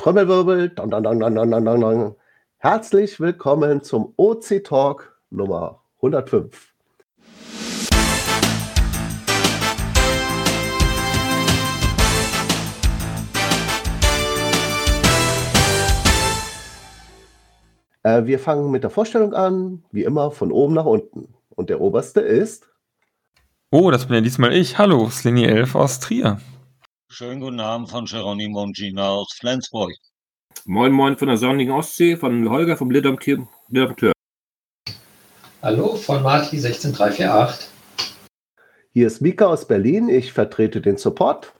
Trommelwirbel. Dun, dun, dun, dun, dun, dun, dun. Herzlich willkommen zum OC Talk Nummer 105. Äh, wir fangen mit der Vorstellung an, wie immer von oben nach unten. Und der oberste ist. Oh, das bin ja diesmal ich. Hallo, Slini 11 aus Trier. Schönen guten Abend von Geronimo und Gina aus Flensburg. Moin Moin von der sonnigen Ostsee, von Holger vom Liddomtür. Hallo, von Marti 16348. Hier ist Mika aus Berlin. Ich vertrete den Support.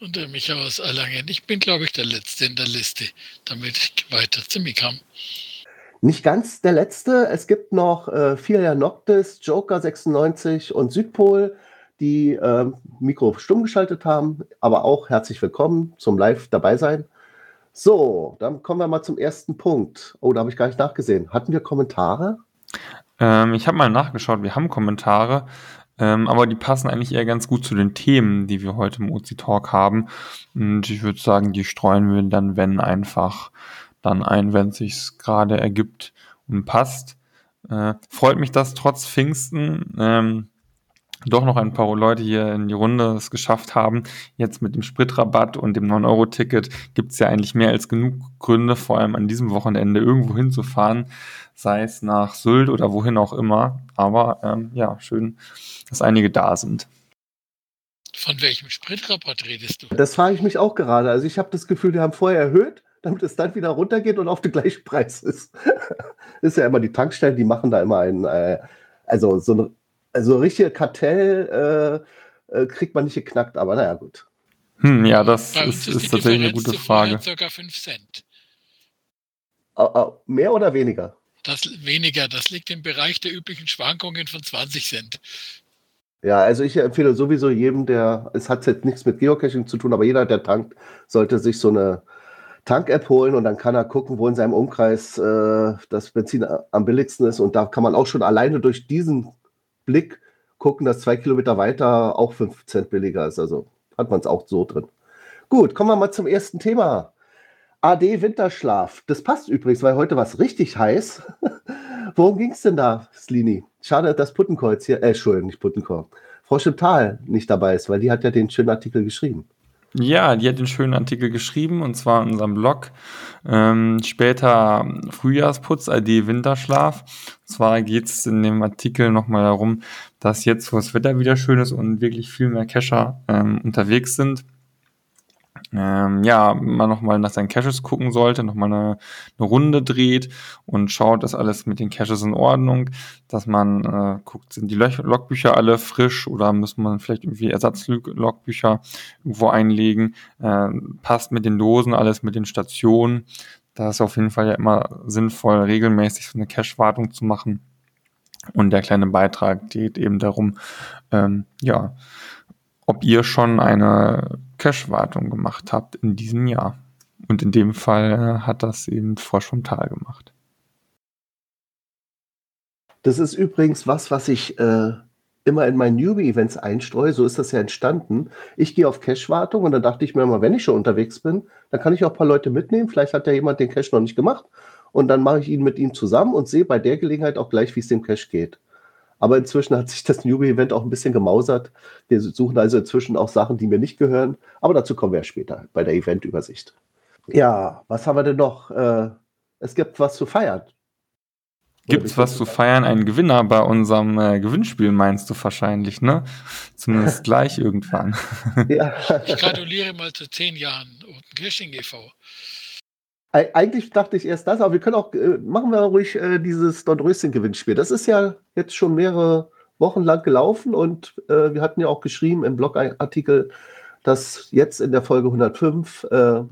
Und der Micha aus Erlangen. Ich bin, glaube ich, der Letzte in der Liste, damit ich weiter zu mir kam. Nicht ganz der letzte. Es gibt noch äh, Filia Noctis, Joker 96 und Südpol die äh, Mikro stumm geschaltet haben, aber auch herzlich willkommen zum Live dabei sein. So, dann kommen wir mal zum ersten Punkt. Oh, da habe ich gar nicht nachgesehen. Hatten wir Kommentare? Ähm, ich habe mal nachgeschaut, wir haben Kommentare, ähm, aber die passen eigentlich eher ganz gut zu den Themen, die wir heute im OC Talk haben. Und ich würde sagen, die streuen wir dann, wenn einfach dann ein, wenn es sich gerade ergibt und passt. Äh, freut mich, dass trotz Pfingsten ähm, doch noch ein paar Leute hier in die Runde es geschafft haben. Jetzt mit dem Spritrabatt und dem 9-Euro-Ticket gibt es ja eigentlich mehr als genug Gründe, vor allem an diesem Wochenende irgendwo hinzufahren, sei es nach Sylt oder wohin auch immer. Aber ähm, ja, schön, dass einige da sind. Von welchem Spritrabatt redest du? Das frage ich mich auch gerade. Also ich habe das Gefühl, die haben vorher erhöht, damit es dann wieder runtergeht und auf den gleichen Preis ist. ist ja immer die Tankstellen, die machen da immer einen, äh, also so eine also richtige Kartell äh, äh, kriegt man nicht geknackt, aber naja, gut. Hm, ja, das ist, ist, ist tatsächlich eine gute Frage. Circa 5 Cent. Uh, uh, mehr oder weniger? Das weniger, das liegt im Bereich der üblichen Schwankungen von 20 Cent. Ja, also ich empfehle sowieso jedem, der, es hat jetzt nichts mit Geocaching zu tun, aber jeder, der tankt, sollte sich so eine Tank-App holen und dann kann er gucken, wo in seinem Umkreis äh, das Benzin am billigsten ist. Und da kann man auch schon alleine durch diesen Blick gucken, dass zwei Kilometer weiter auch 5 Cent billiger ist. Also hat man es auch so drin. Gut, kommen wir mal zum ersten Thema. AD Winterschlaf. Das passt übrigens, weil heute war es richtig heiß. Worum ging es denn da, Slini? Schade, dass Puttenkreuz hier, äh, Entschuldigung, nicht Puttenkreuz, Frau Schiptal nicht dabei ist, weil die hat ja den schönen Artikel geschrieben. Ja, die hat den schönen Artikel geschrieben und zwar in unserem Blog. Ähm, später Frühjahrsputz, ID Winterschlaf. Und zwar geht es in dem Artikel nochmal darum, dass jetzt, wo das Wetter wieder schön ist und wirklich viel mehr Cacher ähm, unterwegs sind, ähm, ja, man nochmal nach seinen Caches gucken sollte, nochmal eine, eine Runde dreht und schaut, dass alles mit den Caches in Ordnung, dass man äh, guckt, sind die Logbücher alle frisch oder muss man vielleicht irgendwie Ersatzlogbücher irgendwo einlegen, äh, passt mit den Dosen alles mit den Stationen. Da ist auf jeden Fall ja immer sinnvoll, regelmäßig so eine Cache-Wartung zu machen. Und der kleine Beitrag geht eben darum, ähm, ja, ob ihr schon eine Cache-Wartung gemacht habt in diesem Jahr. Und in dem Fall äh, hat das eben Frosch vom Tal gemacht. Das ist übrigens was, was ich äh, immer in meinen Newbie-Events einstreue. So ist das ja entstanden. Ich gehe auf Cache-Wartung und dann dachte ich mir immer, wenn ich schon unterwegs bin, dann kann ich auch ein paar Leute mitnehmen. Vielleicht hat ja jemand den Cache noch nicht gemacht. Und dann mache ich ihn mit ihm zusammen und sehe bei der Gelegenheit auch gleich, wie es dem Cache geht. Aber inzwischen hat sich das Newbie-Event auch ein bisschen gemausert. Wir suchen also inzwischen auch Sachen, die mir nicht gehören. Aber dazu kommen wir später bei der Event-Übersicht. Ja, was haben wir denn noch? Äh, es gibt was zu feiern. Gibt es was zu feiern? Ein Gewinner bei unserem äh, Gewinnspiel meinst du wahrscheinlich, ne? Zumindest gleich irgendwann. ja. Ich gratuliere mal zu zehn Jahren Open Caching e.V. Eigentlich dachte ich erst das, aber wir können auch, äh, machen wir ruhig äh, dieses Dornröschen-Gewinnspiel. Das ist ja jetzt schon mehrere Wochen lang gelaufen und äh, wir hatten ja auch geschrieben im Blogartikel, dass jetzt in der Folge 105 äh,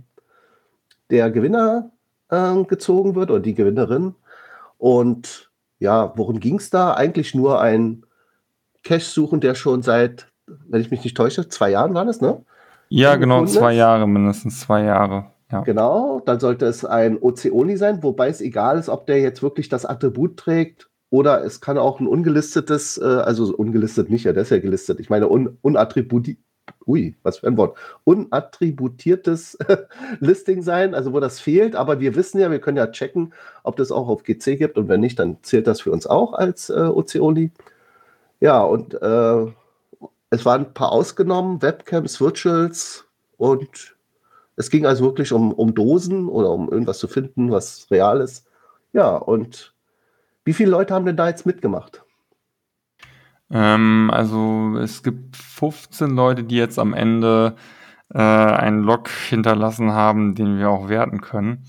der Gewinner ähm, gezogen wird oder die Gewinnerin. Und ja, worum ging es da? Eigentlich nur ein Cache suchen, der schon seit, wenn ich mich nicht täusche, zwei Jahren war das, ne? Ja, genau, zwei Jahre, mindestens zwei Jahre. Ja. Genau, dann sollte es ein Oceoni sein, wobei es egal ist, ob der jetzt wirklich das Attribut trägt oder es kann auch ein ungelistetes, äh, also ungelistet nicht, ja, das ist ja gelistet. Ich meine un, unattributiert, ui, was für ein Wort, unattributiertes Listing sein, also wo das fehlt. Aber wir wissen ja, wir können ja checken, ob das auch auf GC gibt und wenn nicht, dann zählt das für uns auch als äh, OC-Only. Ja, und äh, es waren ein paar ausgenommen, Webcams, Virtuals und es ging also wirklich um, um Dosen oder um irgendwas zu finden, was real ist. Ja, und wie viele Leute haben denn da jetzt mitgemacht? Ähm, also es gibt 15 Leute, die jetzt am Ende äh, einen Log hinterlassen haben, den wir auch werten können.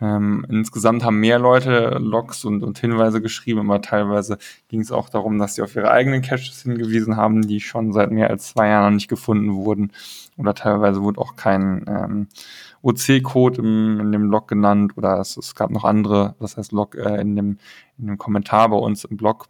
Ähm, insgesamt haben mehr Leute Logs und, und Hinweise geschrieben, aber teilweise ging es auch darum, dass sie auf ihre eigenen Caches hingewiesen haben, die schon seit mehr als zwei Jahren nicht gefunden wurden. Oder teilweise wurde auch kein ähm, OC-Code in dem Log genannt oder es, es, gab noch andere, das heißt Log äh, in, dem, in dem Kommentar bei uns im Blog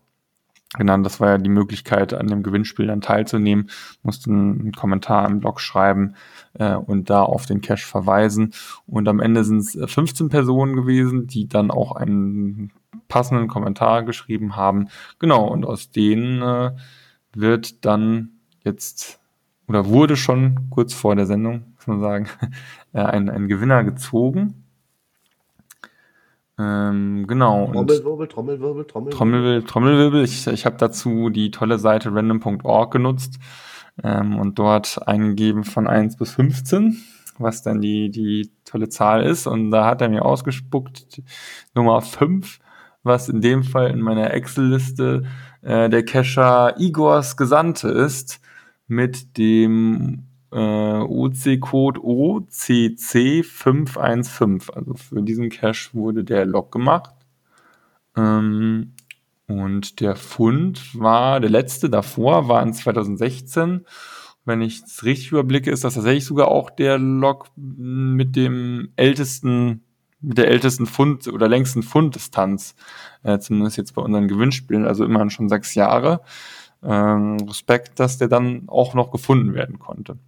genannt. Das war ja die Möglichkeit, an dem Gewinnspiel dann teilzunehmen. Mussten einen Kommentar im Blog schreiben äh, und da auf den Cache verweisen. Und am Ende sind es 15 Personen gewesen, die dann auch einen passenden Kommentar geschrieben haben. Genau, und aus denen äh, wird dann jetzt oder wurde schon kurz vor der Sendung, muss man sagen, äh, ein, ein Gewinner gezogen. Ähm, genau. Trommelwirbel, Trommelwirbel, Trommelwirbel. Trommelwirbel, Trommelwirbel. Ich, ich habe dazu die tolle Seite random.org genutzt ähm, und dort eingegeben von 1 bis 15, was dann die, die tolle Zahl ist. Und da hat er mir ausgespuckt Nummer 5, was in dem Fall in meiner Excel-Liste äh, der Cacher Igors Gesandte ist, mit dem äh, OC-Code OCC515. Also für diesen Cache wurde der Log gemacht. Ähm, und der Fund war, der letzte davor war in 2016. Wenn ich es richtig überblicke, ist das tatsächlich sogar auch der Log mit dem ältesten, mit der ältesten Fund oder längsten Funddistanz. Äh, zumindest jetzt bei unseren Gewinnspielen, also immerhin schon sechs Jahre. Ähm, Respekt, dass der dann auch noch gefunden werden konnte.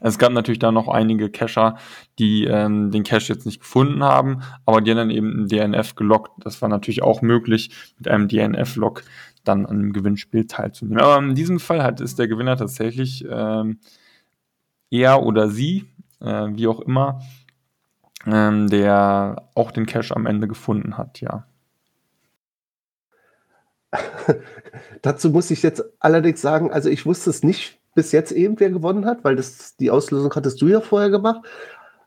Es gab natürlich da noch einige Cacher, die ähm, den Cache jetzt nicht gefunden haben, aber die haben dann eben ein DNF gelockt. Das war natürlich auch möglich, mit einem DNF-Log dann an einem Gewinnspiel teilzunehmen. Aber in diesem Fall hat ist der Gewinner tatsächlich ähm, er oder sie, äh, wie auch immer, ähm, der auch den Cache am Ende gefunden hat, ja. Dazu muss ich jetzt allerdings sagen, also ich wusste es nicht bis jetzt eben, wer gewonnen hat, weil das, die Auslösung hattest du ja vorher gemacht.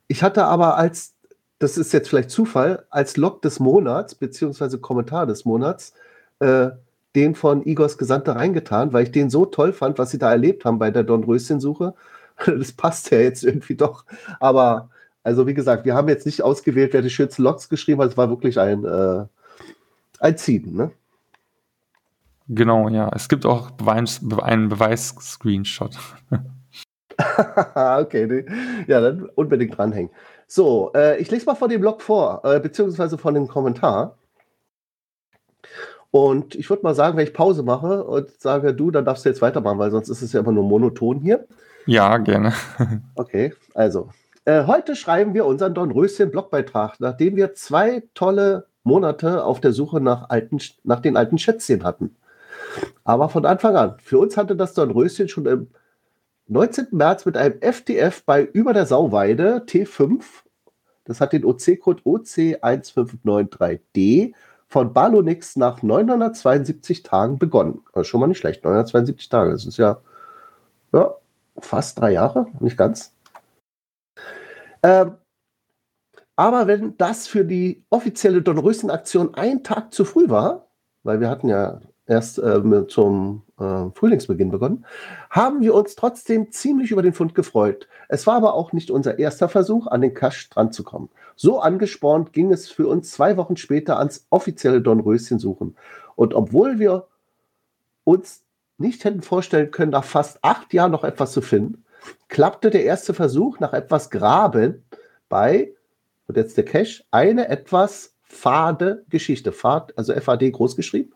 Ich hatte aber als, das ist jetzt vielleicht Zufall, als Log des Monats, beziehungsweise Kommentar des Monats, äh, den von Igors Gesandte reingetan, weil ich den so toll fand, was sie da erlebt haben bei der Dornröschen-Suche. Das passt ja jetzt irgendwie doch. Aber, also wie gesagt, wir haben jetzt nicht ausgewählt, wer die schönsten Logs geschrieben hat. Es war wirklich ein, äh, ein Ziehen, ne? Genau, ja. Es gibt auch Beweis, einen Beweis-Screenshot. okay, ja, dann unbedingt dranhängen. So, äh, ich lese mal von dem Blog vor, äh, beziehungsweise von dem Kommentar. Und ich würde mal sagen, wenn ich Pause mache und sage, du, dann darfst du jetzt weitermachen, weil sonst ist es ja immer nur monoton hier. Ja, gerne. okay, also. Äh, heute schreiben wir unseren Dornröschen-Blogbeitrag, nachdem wir zwei tolle Monate auf der Suche nach, alten, nach den alten Schätzchen hatten. Aber von Anfang an. Für uns hatte das Dornröschen schon im 19. März mit einem FTF bei über der Sauweide T5. Das hat den OC-Code OC1593D von Balonix nach 972 Tagen begonnen. Also schon mal nicht schlecht, 972 Tage. Das ist ja, ja fast drei Jahre, nicht ganz. Ähm, aber wenn das für die offizielle Dornröschen-Aktion ein Tag zu früh war, weil wir hatten ja erst äh, zum äh, Frühlingsbeginn begonnen, haben wir uns trotzdem ziemlich über den Fund gefreut. Es war aber auch nicht unser erster Versuch, an den Cash dran zu kommen. So angespornt ging es für uns zwei Wochen später ans offizielle Dornröschen suchen. Und obwohl wir uns nicht hätten vorstellen können, nach fast acht Jahren noch etwas zu finden, klappte der erste Versuch nach etwas Graben bei, und jetzt der Cache, eine etwas fade Geschichte. Fad, also FAD groß geschrieben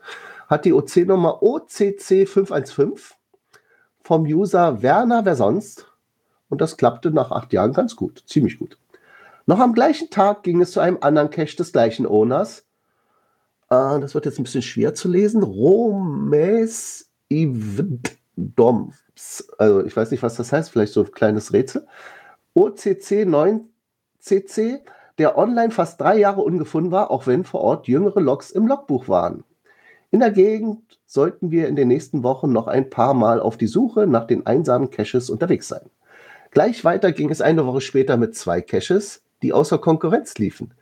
hat die OC-Nummer OCC515 vom User Werner, wer sonst. Und das klappte nach acht Jahren ganz gut, ziemlich gut. Noch am gleichen Tag ging es zu einem anderen Cache des gleichen Owners. Äh, das wird jetzt ein bisschen schwer zu lesen. Romes Event DOMS, also ich weiß nicht, was das heißt, vielleicht so ein kleines Rätsel. OCC 9CC, der online fast drei Jahre ungefunden war, auch wenn vor Ort jüngere Logs im Logbuch waren. In der Gegend sollten wir in den nächsten Wochen noch ein paar Mal auf die Suche nach den einsamen Caches unterwegs sein. Gleich weiter ging es eine Woche später mit zwei Caches, die außer Konkurrenz liefen,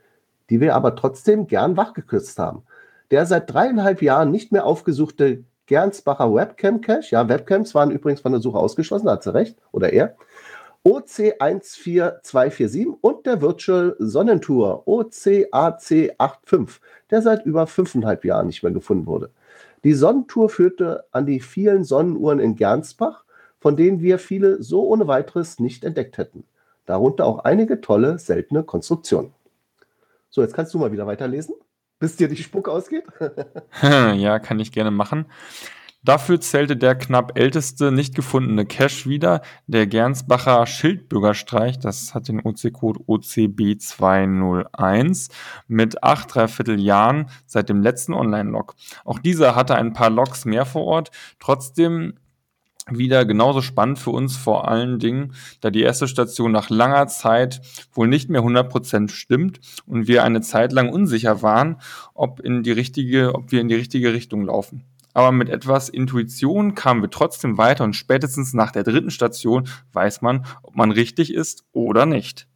die wir aber trotzdem gern wachgekürzt haben. Der seit dreieinhalb Jahren nicht mehr aufgesuchte Gernsbacher Webcam-Cache, ja, Webcams waren übrigens von der Suche ausgeschlossen, da hat sie recht, oder er, OC14247 und der Virtual Sonnentour OCAC85, der seit über fünfeinhalb Jahren nicht mehr gefunden wurde. Die Sonnentour führte an die vielen Sonnenuhren in Gernsbach, von denen wir viele so ohne weiteres nicht entdeckt hätten. Darunter auch einige tolle, seltene Konstruktionen. So, jetzt kannst du mal wieder weiterlesen, bis dir die Spuck ausgeht. ja, kann ich gerne machen. Dafür zählte der knapp älteste nicht gefundene Cache wieder, der Gernsbacher Schildbürgerstreich, das hat den OC-Code OCB201, mit acht dreiviertel Jahren seit dem letzten Online-Log. Auch dieser hatte ein paar Logs mehr vor Ort, trotzdem wieder genauso spannend für uns vor allen Dingen, da die erste Station nach langer Zeit wohl nicht mehr 100% stimmt und wir eine Zeit lang unsicher waren, ob in die richtige, ob wir in die richtige Richtung laufen. Aber mit etwas Intuition kamen wir trotzdem weiter und spätestens nach der dritten Station weiß man, ob man richtig ist oder nicht.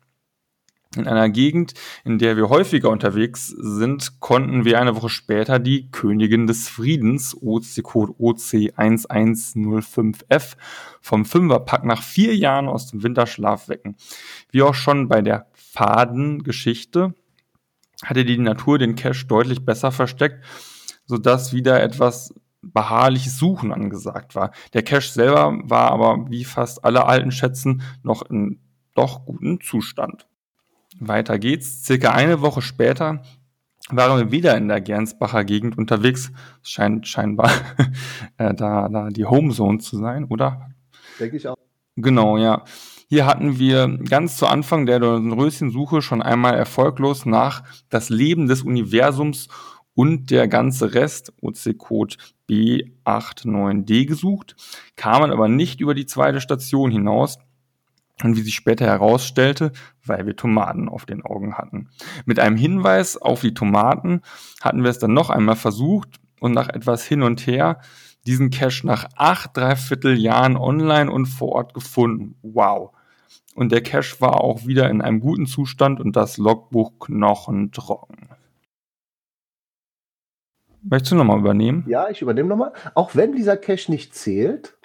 In einer Gegend, in der wir häufiger unterwegs sind, konnten wir eine Woche später die Königin des Friedens, OC-Code OC1105F, vom Fünferpack nach vier Jahren aus dem Winterschlaf wecken. Wie auch schon bei der Fadengeschichte hatte die Natur den Cache deutlich besser versteckt, sodass wieder etwas beharrliches Suchen angesagt war. Der Cache selber war aber wie fast alle alten Schätzen noch in doch guten Zustand. Weiter geht's. Circa eine Woche später waren wir wieder in der Gernsbacher Gegend unterwegs. Es scheint scheinbar äh, da, da die Homezone zu sein, oder? Denke ich auch. Genau, ja. Hier hatten wir ganz zu Anfang der Röschensuche schon einmal erfolglos nach das Leben des Universums und der ganze Rest, OC-Code B89D gesucht, kamen aber nicht über die zweite Station hinaus und wie sich später herausstellte, weil wir Tomaten auf den Augen hatten. Mit einem Hinweis auf die Tomaten hatten wir es dann noch einmal versucht und nach etwas hin und her diesen Cache nach acht, dreiviertel Jahren online und vor Ort gefunden. Wow. Und der Cache war auch wieder in einem guten Zustand und das Logbuch knochentrocken. Möchtest du nochmal übernehmen? Ja, ich übernehme nochmal. Auch wenn dieser Cache nicht zählt,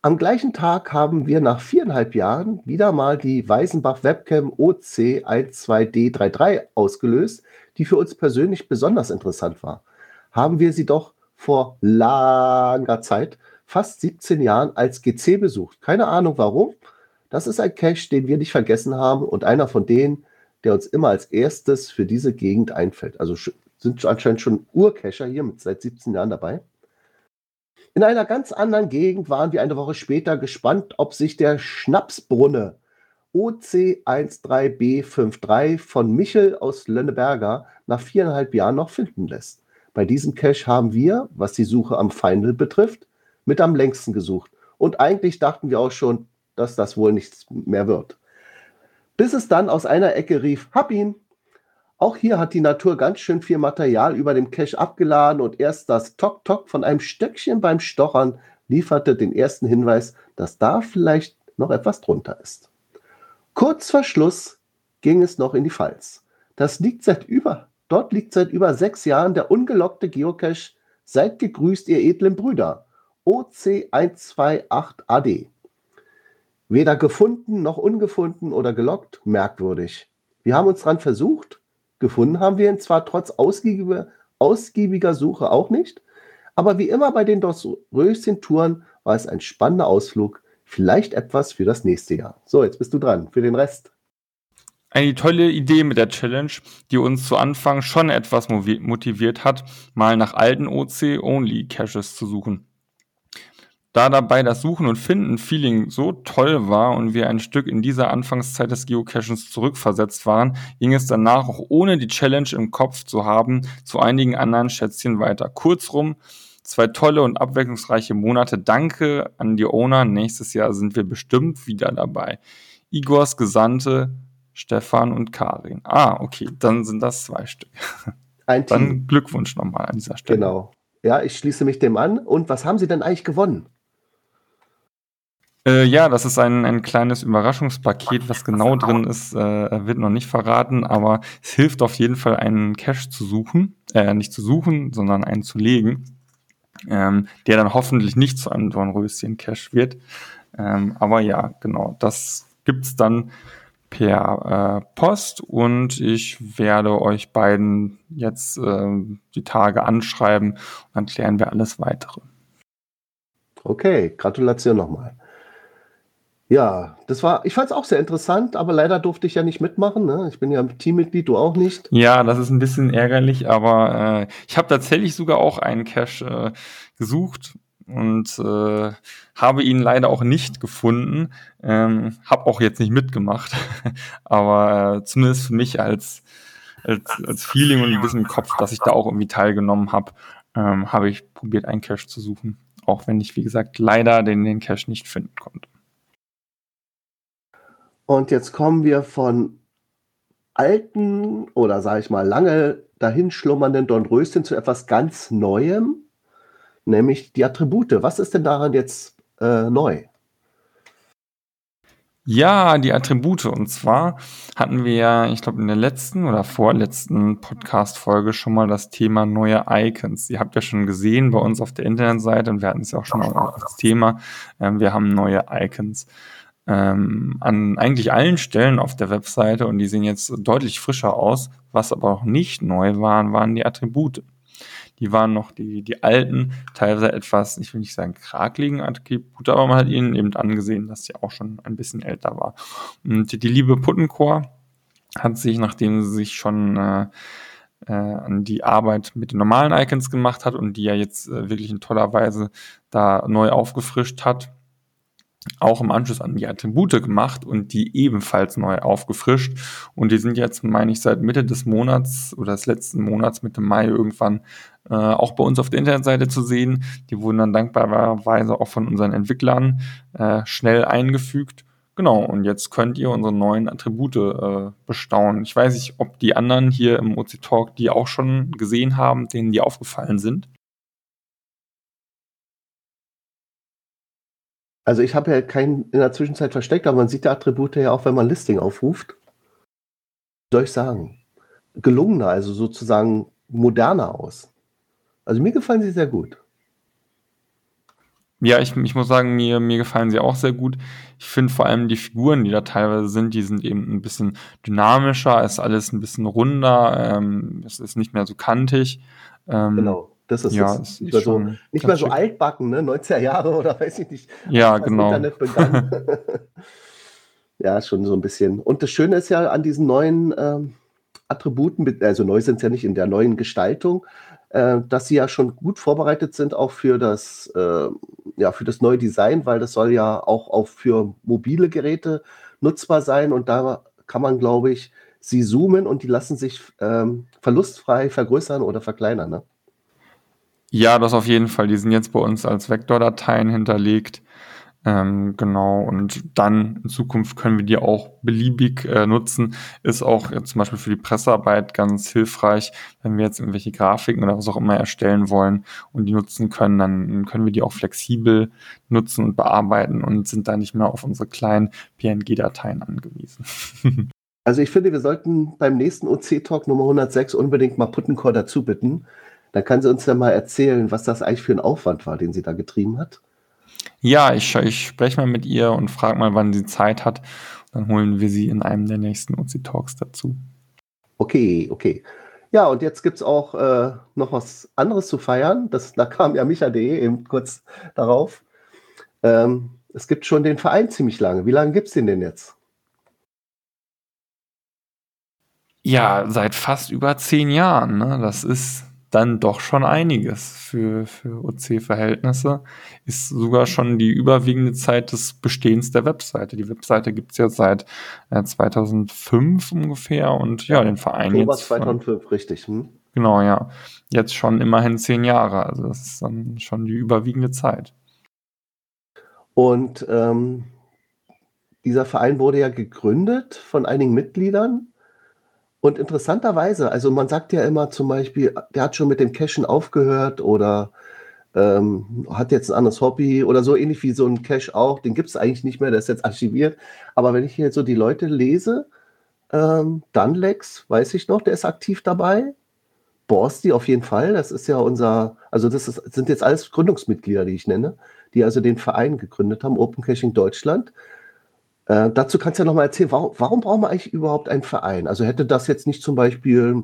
am gleichen Tag haben wir nach viereinhalb Jahren wieder mal die Weisenbach Webcam OC12D33 ausgelöst, die für uns persönlich besonders interessant war. Haben wir sie doch vor langer Zeit, fast 17 Jahren, als GC besucht. Keine Ahnung warum. Das ist ein Cache, den wir nicht vergessen haben und einer von denen, der uns immer als erstes für diese Gegend einfällt. Also sind anscheinend schon Urcacher hier mit seit 17 Jahren dabei. In einer ganz anderen Gegend waren wir eine Woche später gespannt, ob sich der Schnapsbrunne OC13B53 von Michel aus Lönneberger nach viereinhalb Jahren noch finden lässt. Bei diesem Cache haben wir, was die Suche am Final betrifft, mit am längsten gesucht. Und eigentlich dachten wir auch schon, dass das wohl nichts mehr wird. Bis es dann aus einer Ecke rief, hab ihn! Auch hier hat die Natur ganz schön viel Material über dem Cache abgeladen und erst das Tok-Tok von einem Stöckchen beim Stochern lieferte den ersten Hinweis, dass da vielleicht noch etwas drunter ist. Kurz vor Schluss ging es noch in die Pfalz. Das liegt seit über, dort liegt seit über sechs Jahren der ungelockte Geocache Seid gegrüßt, ihr edlen Brüder. OC128AD. Weder gefunden noch ungefunden oder gelockt, merkwürdig. Wir haben uns dran versucht, Gefunden haben wir ihn zwar trotz ausgiebiger, ausgiebiger Suche auch nicht, aber wie immer bei den Röschen-Touren war es ein spannender Ausflug, vielleicht etwas für das nächste Jahr. So, jetzt bist du dran für den Rest. Eine tolle Idee mit der Challenge, die uns zu Anfang schon etwas motiviert hat, mal nach alten OC-Only-Caches zu suchen. Da dabei das Suchen und Finden-Feeling so toll war und wir ein Stück in dieser Anfangszeit des Geocachens zurückversetzt waren, ging es danach auch ohne die Challenge im Kopf zu haben zu einigen anderen Schätzchen weiter. Kurzrum, Zwei tolle und abwechslungsreiche Monate. Danke an die Owner. Nächstes Jahr sind wir bestimmt wieder dabei. Igors Gesandte, Stefan und Karin. Ah, okay, dann sind das zwei Stück. Ein Team. Dann Glückwunsch nochmal an dieser Stelle. Genau. Ja, ich schließe mich dem an. Und was haben Sie denn eigentlich gewonnen? Äh, ja, das ist ein, ein kleines Überraschungspaket. Was genau drin ist, äh, wird noch nicht verraten, aber es hilft auf jeden Fall, einen Cache zu suchen. Äh, nicht zu suchen, sondern einen zu legen. Ähm, der dann hoffentlich nicht zu einem Dornröschen-Cache wird. Ähm, aber ja, genau, das gibt's dann per äh, Post und ich werde euch beiden jetzt äh, die Tage anschreiben und dann klären wir alles weitere. Okay, Gratulation nochmal. Ja, das war, ich fand es auch sehr interessant, aber leider durfte ich ja nicht mitmachen. Ne? Ich bin ja Teammitglied, du auch nicht. Ja, das ist ein bisschen ärgerlich, aber äh, ich habe tatsächlich sogar auch einen Cache äh, gesucht und äh, habe ihn leider auch nicht gefunden. Ähm, habe auch jetzt nicht mitgemacht, aber äh, zumindest für mich als, als, als Feeling und ein bisschen im Kopf, dass ich da auch irgendwie teilgenommen habe, ähm, habe ich probiert, einen Cache zu suchen. Auch wenn ich, wie gesagt, leider den, den Cache nicht finden konnte. Und jetzt kommen wir von alten oder sage ich mal lange dahin schlummernden Dornröschen zu etwas ganz Neuem, nämlich die Attribute. Was ist denn daran jetzt äh, neu? Ja, die Attribute. Und zwar hatten wir ja, ich glaube, in der letzten oder vorletzten Podcast-Folge schon mal das Thema neue Icons. Ihr habt ja schon gesehen bei uns auf der Internetseite und wir hatten es ja auch schon mal als Thema. Ähm, wir haben neue Icons ähm, an eigentlich allen Stellen auf der Webseite und die sehen jetzt deutlich frischer aus. Was aber auch nicht neu waren, waren die Attribute. Die waren noch die, die alten, teilweise etwas, ich will nicht sagen krakeligen Attribute, aber man hat ihnen eben angesehen, dass sie auch schon ein bisschen älter war. Und die, die liebe Puttencore hat sich, nachdem sie sich schon äh, äh, an die Arbeit mit den normalen Icons gemacht hat und die ja jetzt äh, wirklich in toller Weise da neu aufgefrischt hat, auch im Anschluss an die Attribute gemacht und die ebenfalls neu aufgefrischt. Und die sind jetzt, meine ich, seit Mitte des Monats oder des letzten Monats, Mitte Mai irgendwann, äh, auch bei uns auf der Internetseite zu sehen. Die wurden dann dankbarerweise auch von unseren Entwicklern äh, schnell eingefügt. Genau, und jetzt könnt ihr unsere neuen Attribute äh, bestaunen. Ich weiß nicht, ob die anderen hier im OC Talk die auch schon gesehen haben, denen die aufgefallen sind. Also ich habe ja keinen in der Zwischenzeit versteckt, aber man sieht die Attribute ja auch, wenn man Listing aufruft. Wie soll ich sagen? Gelungener, also sozusagen moderner aus. Also mir gefallen sie sehr gut. Ja, ich, ich muss sagen, mir, mir gefallen sie auch sehr gut. Ich finde vor allem die Figuren, die da teilweise sind, die sind eben ein bisschen dynamischer, ist alles ein bisschen runder, ähm, es ist nicht mehr so kantig. Ähm, genau. Das ist, ja, das nicht, mehr so, nicht mehr so altbacken, ne? 90er Jahre oder weiß ich nicht. Ja, genau. Internet begann. ja, schon so ein bisschen. Und das Schöne ist ja an diesen neuen ähm, Attributen, also neu sind es ja nicht in der neuen Gestaltung, äh, dass sie ja schon gut vorbereitet sind auch für das, äh, ja, für das neue Design, weil das soll ja auch, auch für mobile Geräte nutzbar sein und da kann man, glaube ich, sie zoomen und die lassen sich ähm, verlustfrei vergrößern oder verkleinern. Ne? Ja, das auf jeden Fall. Die sind jetzt bei uns als Vektordateien hinterlegt. Ähm, genau, und dann in Zukunft können wir die auch beliebig äh, nutzen. Ist auch jetzt zum Beispiel für die Pressearbeit ganz hilfreich, wenn wir jetzt irgendwelche Grafiken oder was auch immer erstellen wollen und die nutzen können, dann können wir die auch flexibel nutzen und bearbeiten und sind da nicht mehr auf unsere kleinen PNG-Dateien angewiesen. Also ich finde, wir sollten beim nächsten OC-Talk Nummer 106 unbedingt mal Puttencore dazu bitten. Dann kann sie uns ja mal erzählen, was das eigentlich für ein Aufwand war, den sie da getrieben hat. Ja, ich, ich spreche mal mit ihr und frage mal, wann sie Zeit hat. Dann holen wir sie in einem der nächsten OC Talks dazu. Okay, okay. Ja, und jetzt gibt es auch äh, noch was anderes zu feiern. Das, da kam ja Micha.de eben kurz darauf. Ähm, es gibt schon den Verein ziemlich lange. Wie lange gibt es den denn jetzt? Ja, seit fast über zehn Jahren. Ne? Das ist dann doch schon einiges für, für OC-Verhältnisse. Ist sogar schon die überwiegende Zeit des Bestehens der Webseite. Die Webseite gibt es ja seit äh, 2005 ungefähr und ja, den Verein Oktober jetzt. 2005, richtig. Hm? Genau, ja. Jetzt schon immerhin zehn Jahre. Also das ist dann schon die überwiegende Zeit. Und ähm, dieser Verein wurde ja gegründet von einigen Mitgliedern. Und interessanterweise, also man sagt ja immer zum Beispiel, der hat schon mit dem Cashen aufgehört oder ähm, hat jetzt ein anderes Hobby oder so ähnlich wie so ein Cache auch. Den gibt es eigentlich nicht mehr, der ist jetzt archiviert. Aber wenn ich hier so die Leute lese, ähm, Dunlex, weiß ich noch, der ist aktiv dabei. Borsti auf jeden Fall, das ist ja unser, also das ist, sind jetzt alles Gründungsmitglieder, die ich nenne, die also den Verein gegründet haben, Open Caching Deutschland. Äh, dazu kannst du ja nochmal erzählen, warum, warum brauchen wir eigentlich überhaupt einen Verein? Also hätte das jetzt nicht zum Beispiel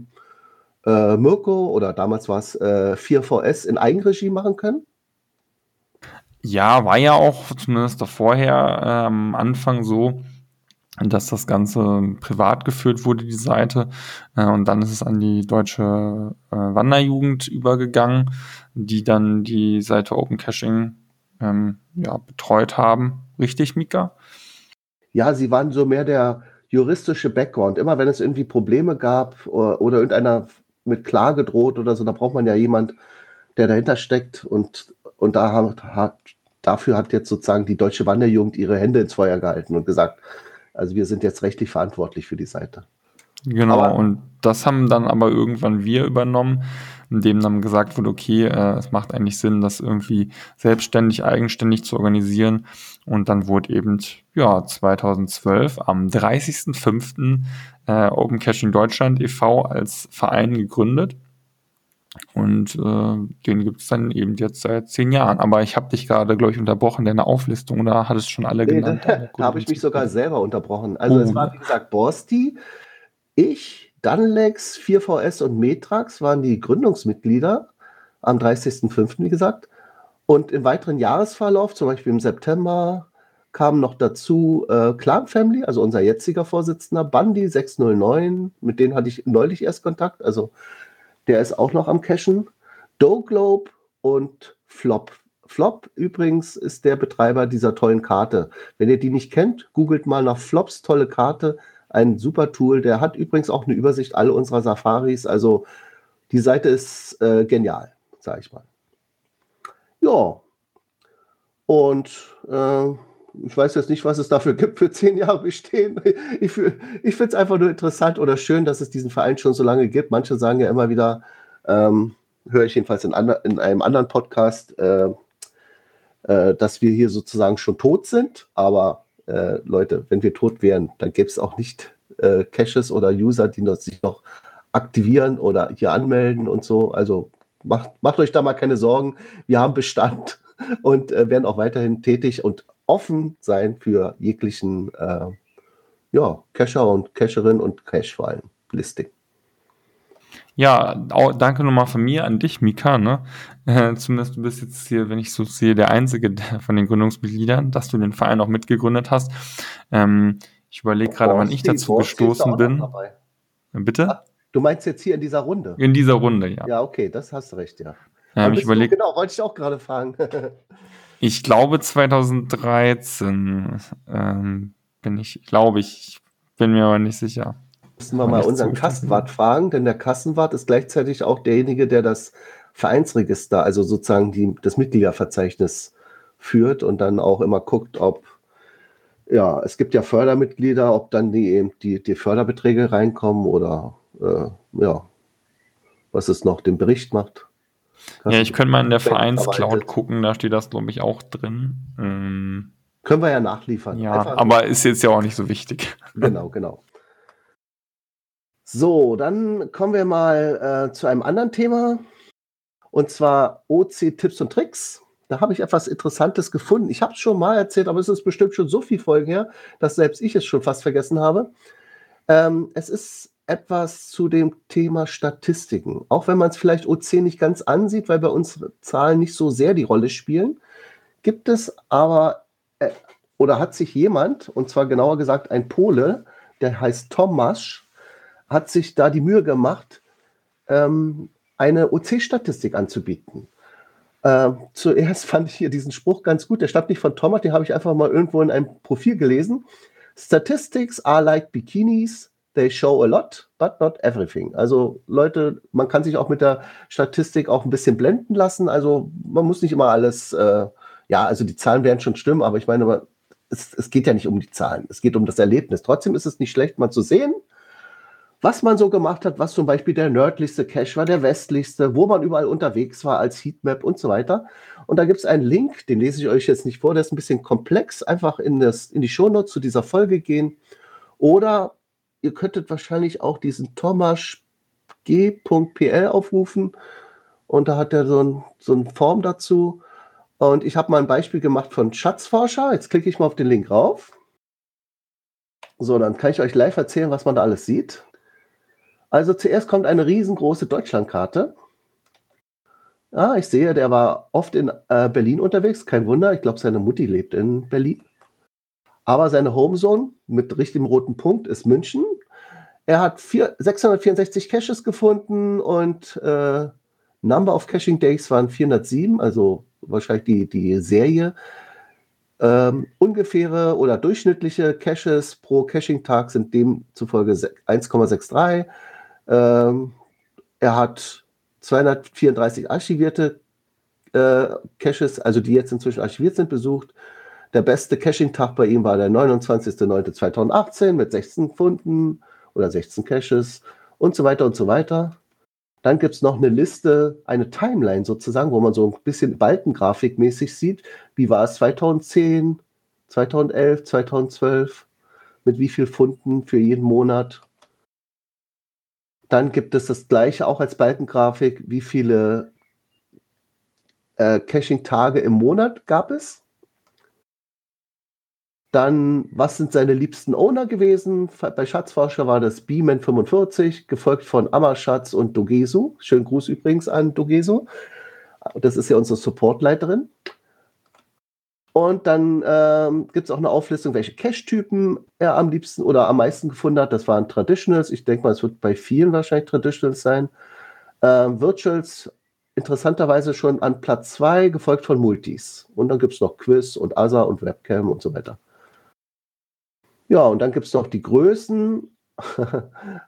äh, Mirko oder damals war es äh, 4VS in Eigenregie machen können? Ja, war ja auch zumindest vorher äh, am Anfang so, dass das Ganze privat geführt wurde, die Seite. Äh, und dann ist es an die deutsche äh, Wanderjugend übergegangen, die dann die Seite Open Caching ähm, ja, betreut haben. Richtig, Mika? Ja, sie waren so mehr der juristische Background. Immer wenn es irgendwie Probleme gab oder, oder irgendeiner mit Klage droht oder so, da braucht man ja jemand, der dahinter steckt. Und, und da hat, hat, dafür hat jetzt sozusagen die deutsche Wanderjugend ihre Hände ins Feuer gehalten und gesagt, also wir sind jetzt rechtlich verantwortlich für die Seite. Genau, aber, und das haben dann aber irgendwann wir übernommen, indem dann gesagt wurde, okay, äh, es macht eigentlich Sinn, das irgendwie selbstständig, eigenständig zu organisieren. Und dann wurde eben, ja, 2012 am 30.05. Äh, Open Caching Deutschland e.V. als Verein gegründet. Und äh, den gibt es dann eben jetzt seit zehn Jahren. Aber ich habe dich gerade, glaube ich, unterbrochen, deine Auflistung, oder hattest schon alle nee, genannt? Da habe ich mich sogar selber unterbrochen. Also oh. es war, wie gesagt, Borsti, ich, Dunlex, 4VS und Metrax waren die Gründungsmitglieder am 30.05., wie gesagt. Und im weiteren Jahresverlauf, zum Beispiel im September, kamen noch dazu äh, Clan Family, also unser jetziger Vorsitzender, Bundy 609, mit denen hatte ich neulich erst Kontakt, also der ist auch noch am Cashen. Doglobe und Flop. Flop übrigens ist der Betreiber dieser tollen Karte. Wenn ihr die nicht kennt, googelt mal nach Flops tolle Karte. Ein super Tool. Der hat übrigens auch eine Übersicht aller unserer Safaris. Also die Seite ist äh, genial, sage ich mal. Ja. Und äh, ich weiß jetzt nicht, was es dafür gibt für zehn Jahre bestehen. Ich, ich finde es einfach nur interessant oder schön, dass es diesen Verein schon so lange gibt. Manche sagen ja immer wieder, ähm, höre ich jedenfalls in, in, einem anderen Podcast, äh, äh, dass wir hier sozusagen schon tot sind. Aber äh, Leute, wenn wir tot wären, dann gäbe es auch nicht äh, Caches oder User, die sich noch aktivieren oder hier anmelden und so. Also macht, macht euch da mal keine Sorgen. Wir haben Bestand und äh, werden auch weiterhin tätig und offen sein für jeglichen äh, ja, Cacher und Cacherin und Cache vor allem Listing. Ja, auch, danke nochmal von mir an dich, Mika. Ne? Äh, zumindest du bist jetzt hier, wenn ich so sehe, der einzige von den Gründungsmitgliedern, dass du den Verein auch mitgegründet hast. Ähm, ich überlege gerade, wann ich dazu gestoßen bin. Bitte? Ach, du meinst jetzt hier in dieser Runde? In dieser Runde, ja. Ja, okay, das hast du recht, ja. Ähm, ich überleg... genau, wollte ich auch gerade fragen. Ich glaube 2013 ähm, bin ich, glaube ich, bin mir aber nicht sicher. Müssen wir mal unseren Kassenwart fragen, denn der Kassenwart ist gleichzeitig auch derjenige, der das Vereinsregister, also sozusagen die, das Mitgliederverzeichnis führt und dann auch immer guckt, ob, ja, es gibt ja Fördermitglieder, ob dann die eben die, die Förderbeträge reinkommen oder, äh, ja, was es noch den Bericht macht. Ja, ich könnte mal in der Vereinscloud gucken, da steht das, glaube ich, auch drin. Ähm, Können wir ja nachliefern. Ja, Einfach aber ist jetzt ja auch nicht so wichtig. Genau, genau. So, dann kommen wir mal äh, zu einem anderen Thema. Und zwar OC-Tipps und Tricks. Da habe ich etwas Interessantes gefunden. Ich habe es schon mal erzählt, aber es ist bestimmt schon so viele Folgen her, dass selbst ich es schon fast vergessen habe. Ähm, es ist etwas zu dem Thema Statistiken. Auch wenn man es vielleicht OC nicht ganz ansieht, weil bei uns Zahlen nicht so sehr die Rolle spielen, gibt es aber äh, oder hat sich jemand, und zwar genauer gesagt ein Pole, der heißt Tomasz, hat sich da die Mühe gemacht, ähm, eine OC-Statistik anzubieten. Äh, zuerst fand ich hier diesen Spruch ganz gut. Der stammt nicht von Thomas, den habe ich einfach mal irgendwo in einem Profil gelesen. Statistics are like bikinis, they show a lot, but not everything. Also Leute, man kann sich auch mit der Statistik auch ein bisschen blenden lassen. Also man muss nicht immer alles, äh, ja, also die Zahlen werden schon stimmen, aber ich meine, es, es geht ja nicht um die Zahlen, es geht um das Erlebnis. Trotzdem ist es nicht schlecht, mal zu sehen, was man so gemacht hat, was zum Beispiel der nördlichste Cache war, der westlichste, wo man überall unterwegs war als Heatmap und so weiter. Und da gibt es einen Link, den lese ich euch jetzt nicht vor, der ist ein bisschen komplex. Einfach in, das, in die Shownotes zu dieser Folge gehen. Oder ihr könntet wahrscheinlich auch diesen Thomas G.pl aufrufen. Und da hat er so ein, so ein Form dazu. Und ich habe mal ein Beispiel gemacht von Schatzforscher. Jetzt klicke ich mal auf den Link rauf. So, dann kann ich euch live erzählen, was man da alles sieht. Also zuerst kommt eine riesengroße Deutschlandkarte. Ah, ich sehe, der war oft in äh, Berlin unterwegs. Kein Wunder, ich glaube, seine Mutti lebt in Berlin. Aber seine Homezone mit richtigem roten Punkt ist München. Er hat vier, 664 Caches gefunden und äh, Number of Caching Days waren 407, also wahrscheinlich die, die Serie. Ähm, ungefähre oder durchschnittliche Caches pro Caching-Tag sind demzufolge 1,63. Ähm, er hat 234 archivierte äh, Caches, also die jetzt inzwischen archiviert sind, besucht. Der beste Caching-Tag bei ihm war der 29.09.2018 mit 16 Funden oder 16 Caches und so weiter und so weiter. Dann gibt es noch eine Liste, eine Timeline sozusagen, wo man so ein bisschen Balkengrafikmäßig sieht, wie war es 2010, 2011, 2012, mit wie viel Funden für jeden Monat. Dann gibt es das gleiche auch als Balkengrafik, wie viele äh, Caching-Tage im Monat gab es. Dann, was sind seine liebsten Owner gewesen? Bei Schatzforscher war das Beeman 45, gefolgt von Amarschatz und Dogesu. Schönen Gruß übrigens an Dogesu. Das ist ja unsere Supportleiterin. Und dann ähm, gibt es auch eine Auflistung, welche Cache-Typen er am liebsten oder am meisten gefunden hat. Das waren Traditionals. Ich denke mal, es wird bei vielen wahrscheinlich Traditionals sein. Ähm, Virtuals interessanterweise schon an Platz 2, gefolgt von Multis. Und dann gibt es noch Quiz und ASA und Webcam und so weiter. Ja, und dann gibt es noch die Größen.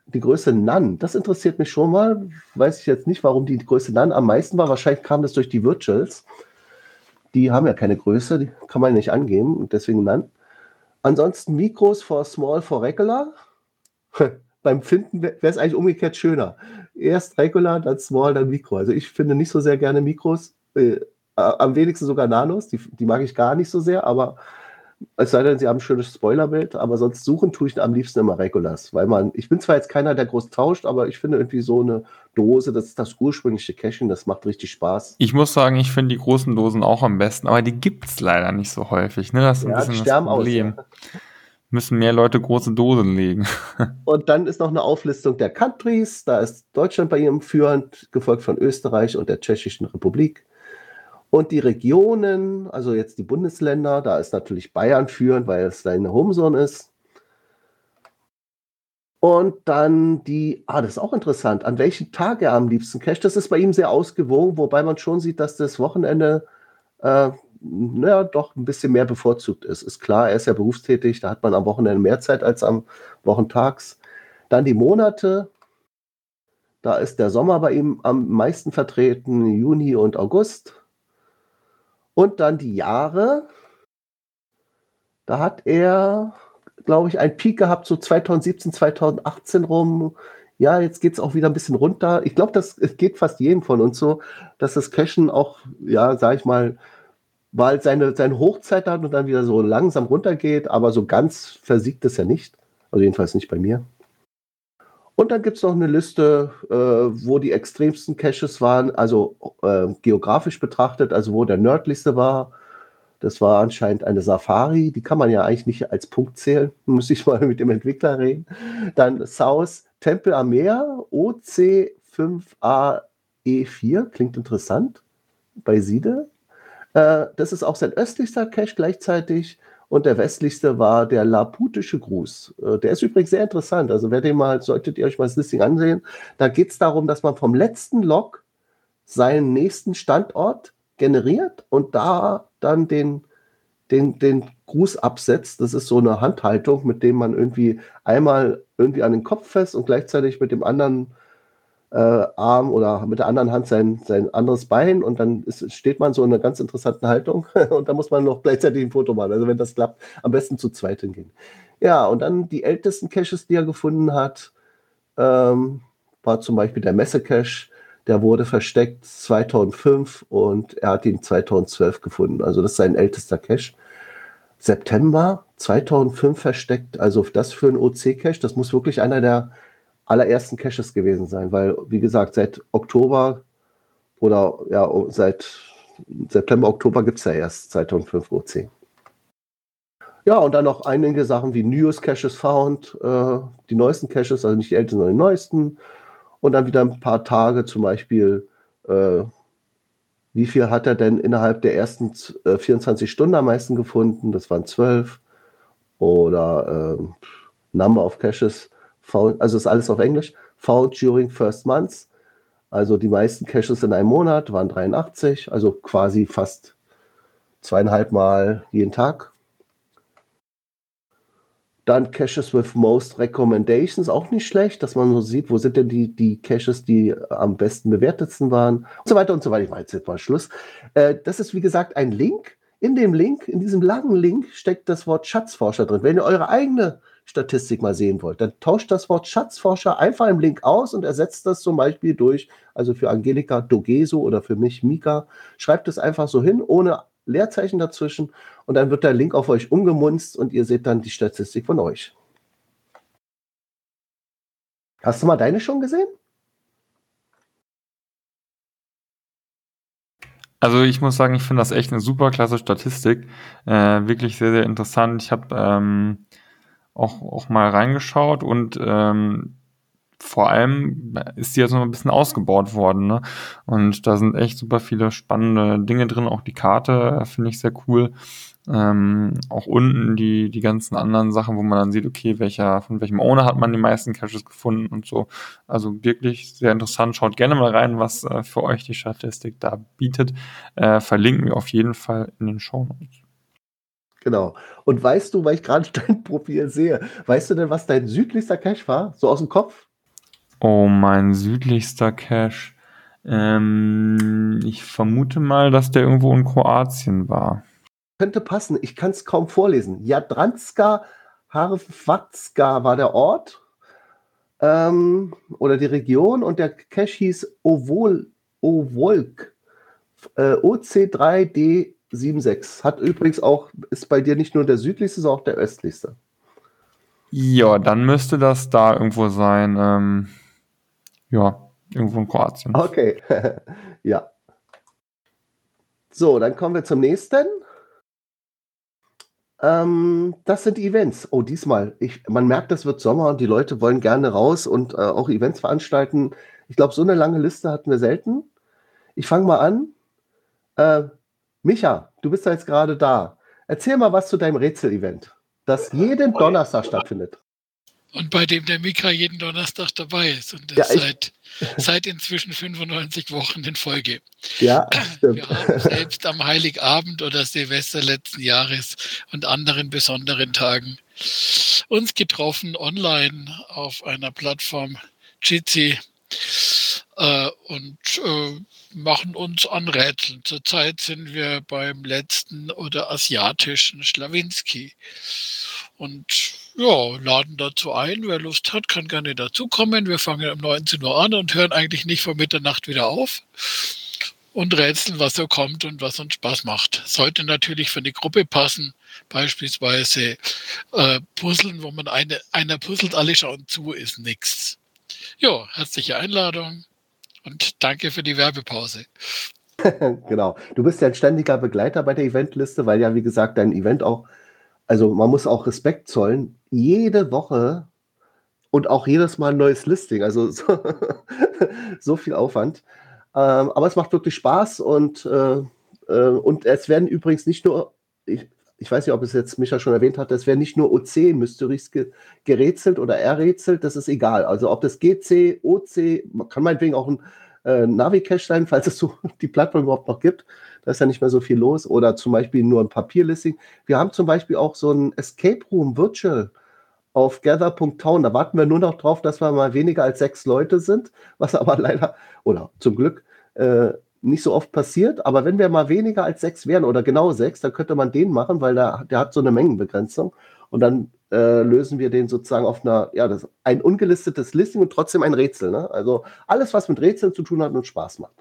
die Größe Nan, das interessiert mich schon mal. Weiß ich jetzt nicht, warum die Größe Nan am meisten war. Wahrscheinlich kam das durch die Virtuals die haben ja keine Größe, die kann man nicht angeben und deswegen dann. Ansonsten Mikros for Small for Regular. Beim Finden wäre es eigentlich umgekehrt schöner. Erst Regular, dann Small, dann Mikro. Also ich finde nicht so sehr gerne Mikros. Äh, am wenigsten sogar Nanos, die, die mag ich gar nicht so sehr, aber es sei denn, sie haben ein schönes Spoilerbild, aber sonst suchen tue ich am liebsten immer Regulars, weil man, ich bin zwar jetzt keiner, der groß tauscht, aber ich finde irgendwie so eine Dose, das ist das ursprüngliche Caching, das macht richtig Spaß. Ich muss sagen, ich finde die großen Dosen auch am besten, aber die gibt es leider nicht so häufig, ne? Das ist ein Ja, bisschen das aus. Problem. Ja. Müssen mehr Leute große Dosen legen. Und dann ist noch eine Auflistung der Countries, da ist Deutschland bei ihm führend, gefolgt von Österreich und der Tschechischen Republik. Und die Regionen, also jetzt die Bundesländer, da ist natürlich Bayern führend, weil es seine Homezone ist. Und dann die, ah, das ist auch interessant, an welchem Tag er am liebsten casht. Das ist bei ihm sehr ausgewogen, wobei man schon sieht, dass das Wochenende, äh, naja, doch ein bisschen mehr bevorzugt ist. Ist klar, er ist ja berufstätig, da hat man am Wochenende mehr Zeit als am Wochentags. Dann die Monate, da ist der Sommer bei ihm am meisten vertreten, Juni und August. Und dann die Jahre. Da hat er, glaube ich, einen Peak gehabt, so 2017, 2018 rum. Ja, jetzt geht es auch wieder ein bisschen runter. Ich glaube, das geht fast jedem von uns so, dass das Cashen auch, ja, sag ich mal, weil seine, seine Hochzeit hat und dann wieder so langsam runtergeht, aber so ganz versiegt es ja nicht. Also jedenfalls nicht bei mir. Und dann gibt es noch eine Liste, äh, wo die extremsten Caches waren, also äh, geografisch betrachtet, also wo der nördlichste war. Das war anscheinend eine Safari, die kann man ja eigentlich nicht als Punkt zählen, muss ich mal mit dem Entwickler reden. Dann South Tempel am Meer, OC5AE4, klingt interessant, bei Siede. Äh, das ist auch sein östlichster Cache gleichzeitig. Und der westlichste war der Laputische Gruß. Äh, Der ist übrigens sehr interessant. Also wer den mal, solltet ihr euch mal das Listing ansehen. Da geht es darum, dass man vom letzten Log seinen nächsten Standort generiert und da dann den, den, den Grußabsetz. Das ist so eine Handhaltung, mit dem man irgendwie einmal irgendwie an den Kopf fest und gleichzeitig mit dem anderen Arm oder mit der anderen Hand sein, sein anderes Bein und dann ist, steht man so in einer ganz interessanten Haltung und da muss man noch gleichzeitig ein Foto machen. Also wenn das klappt, am besten zu zweit hingehen. Ja, und dann die ältesten Caches, die er gefunden hat, ähm, war zum Beispiel der Messe-Cache. Der wurde versteckt 2005 und er hat ihn 2012 gefunden. Also das ist sein ältester Cache. September 2005 versteckt. Also das für einen OC-Cache, das muss wirklich einer der allerersten Caches gewesen sein, weil, wie gesagt, seit Oktober oder ja, seit September, Oktober gibt es ja erst 2005 OC. Ja, und dann noch einige Sachen wie Newest Caches Found, äh, die neuesten Caches, also nicht die ältesten, sondern die neuesten. Und dann wieder ein paar Tage, zum Beispiel, äh, wie viel hat er denn innerhalb der ersten äh, 24 Stunden am meisten gefunden? Das waren 12. Oder äh, Number of Caches also ist alles auf Englisch. Found during first months. Also die meisten Caches in einem Monat waren 83, also quasi fast zweieinhalb Mal jeden Tag. Dann Caches with Most Recommendations, auch nicht schlecht, dass man so sieht, wo sind denn die, die Caches, die am besten bewertetsten waren und so weiter und so weiter. Ich mache jetzt mal Schluss. Äh, das ist, wie gesagt, ein Link. In dem Link, in diesem langen Link, steckt das Wort Schatzforscher drin. Wenn ihr eure eigene Statistik mal sehen wollt, dann tauscht das Wort Schatzforscher einfach im Link aus und ersetzt das zum Beispiel durch, also für Angelika Dogeso oder für mich Mika, schreibt es einfach so hin, ohne Leerzeichen dazwischen und dann wird der Link auf euch umgemunzt und ihr seht dann die Statistik von euch. Hast du mal deine schon gesehen? Also ich muss sagen, ich finde das echt eine super klasse Statistik. Äh, wirklich sehr, sehr interessant. Ich habe ähm, auch, auch mal reingeschaut und ähm, vor allem ist die jetzt noch ein bisschen ausgebaut worden. Ne? Und da sind echt super viele spannende Dinge drin. Auch die Karte äh, finde ich sehr cool. Ähm, auch unten die, die ganzen anderen Sachen, wo man dann sieht, okay, welcher, von welchem Owner hat man die meisten Caches gefunden und so. Also wirklich sehr interessant. Schaut gerne mal rein, was äh, für euch die Statistik da bietet. Äh, verlinken wir auf jeden Fall in den Show Notes. Genau. Und weißt du, weil ich gerade dein Profil sehe, weißt du denn, was dein südlichster Cache war? So aus dem Kopf? Oh, mein südlichster Cache. Ähm, ich vermute mal, dass der irgendwo in Kroatien war. Könnte passen. Ich kann es kaum vorlesen. Jadranska Harvatska war der Ort ähm, oder die Region und der Cache hieß Ovol, Ovolk. Äh, OC3D76. Hat übrigens auch, ist bei dir nicht nur der südlichste, sondern auch der östlichste. Ja, dann müsste das da irgendwo sein. Ähm, ja, irgendwo in Kroatien. Okay, ja. So, dann kommen wir zum nächsten. Ähm, das sind Events. Oh, diesmal. Ich, man merkt, es wird Sommer und die Leute wollen gerne raus und äh, auch Events veranstalten. Ich glaube, so eine lange Liste hatten wir selten. Ich fange mal an. Äh, Micha, du bist ja jetzt gerade da. Erzähl mal was zu deinem Rätsel-Event, das jeden Donnerstag stattfindet. Und bei dem der Mika jeden Donnerstag dabei ist. Und das ja, seit, seit inzwischen 95 Wochen in Folge. Ja, stimmt. Wir haben selbst am Heiligabend oder Silvester letzten Jahres und anderen besonderen Tagen uns getroffen online auf einer Plattform Jitsi äh, und äh, machen uns an Rätseln. Zurzeit sind wir beim letzten oder asiatischen Schlawinski. Und ja, laden dazu ein. Wer Lust hat, kann gerne dazukommen. Wir fangen um 19 Uhr an und hören eigentlich nicht vor Mitternacht wieder auf. Und rätseln, was so kommt und was uns Spaß macht. Sollte natürlich für eine Gruppe passen. Beispielsweise äh, Puzzeln, wo man eine, einer puzzelt, alle schauen zu, ist nichts. Ja, herzliche Einladung und danke für die Werbepause. genau. Du bist ja ein ständiger Begleiter bei der Eventliste, weil ja, wie gesagt, dein Event auch also man muss auch Respekt zollen, jede Woche und auch jedes Mal ein neues Listing. Also so, so viel Aufwand. Ähm, aber es macht wirklich Spaß und, äh, äh, und es werden übrigens nicht nur, ich, ich weiß nicht, ob es jetzt Micha schon erwähnt hat, es werden nicht nur OC-Mysteries ge gerätselt oder errätselt, das ist egal. Also ob das GC, OC, kann meinetwegen auch ein äh, Navi-Cache sein, falls es so die Plattform überhaupt noch gibt. Da ist ja nicht mehr so viel los. Oder zum Beispiel nur ein Papierlisting. Wir haben zum Beispiel auch so ein Escape Room Virtual auf gather.town. Da warten wir nur noch drauf, dass wir mal weniger als sechs Leute sind, was aber leider oder zum Glück äh, nicht so oft passiert. Aber wenn wir mal weniger als sechs wären oder genau sechs, dann könnte man den machen, weil der, der hat so eine Mengenbegrenzung. Und dann äh, lösen wir den sozusagen auf einer, ja, das ein ungelistetes Listing und trotzdem ein Rätsel. Ne? Also alles, was mit Rätseln zu tun hat und Spaß macht.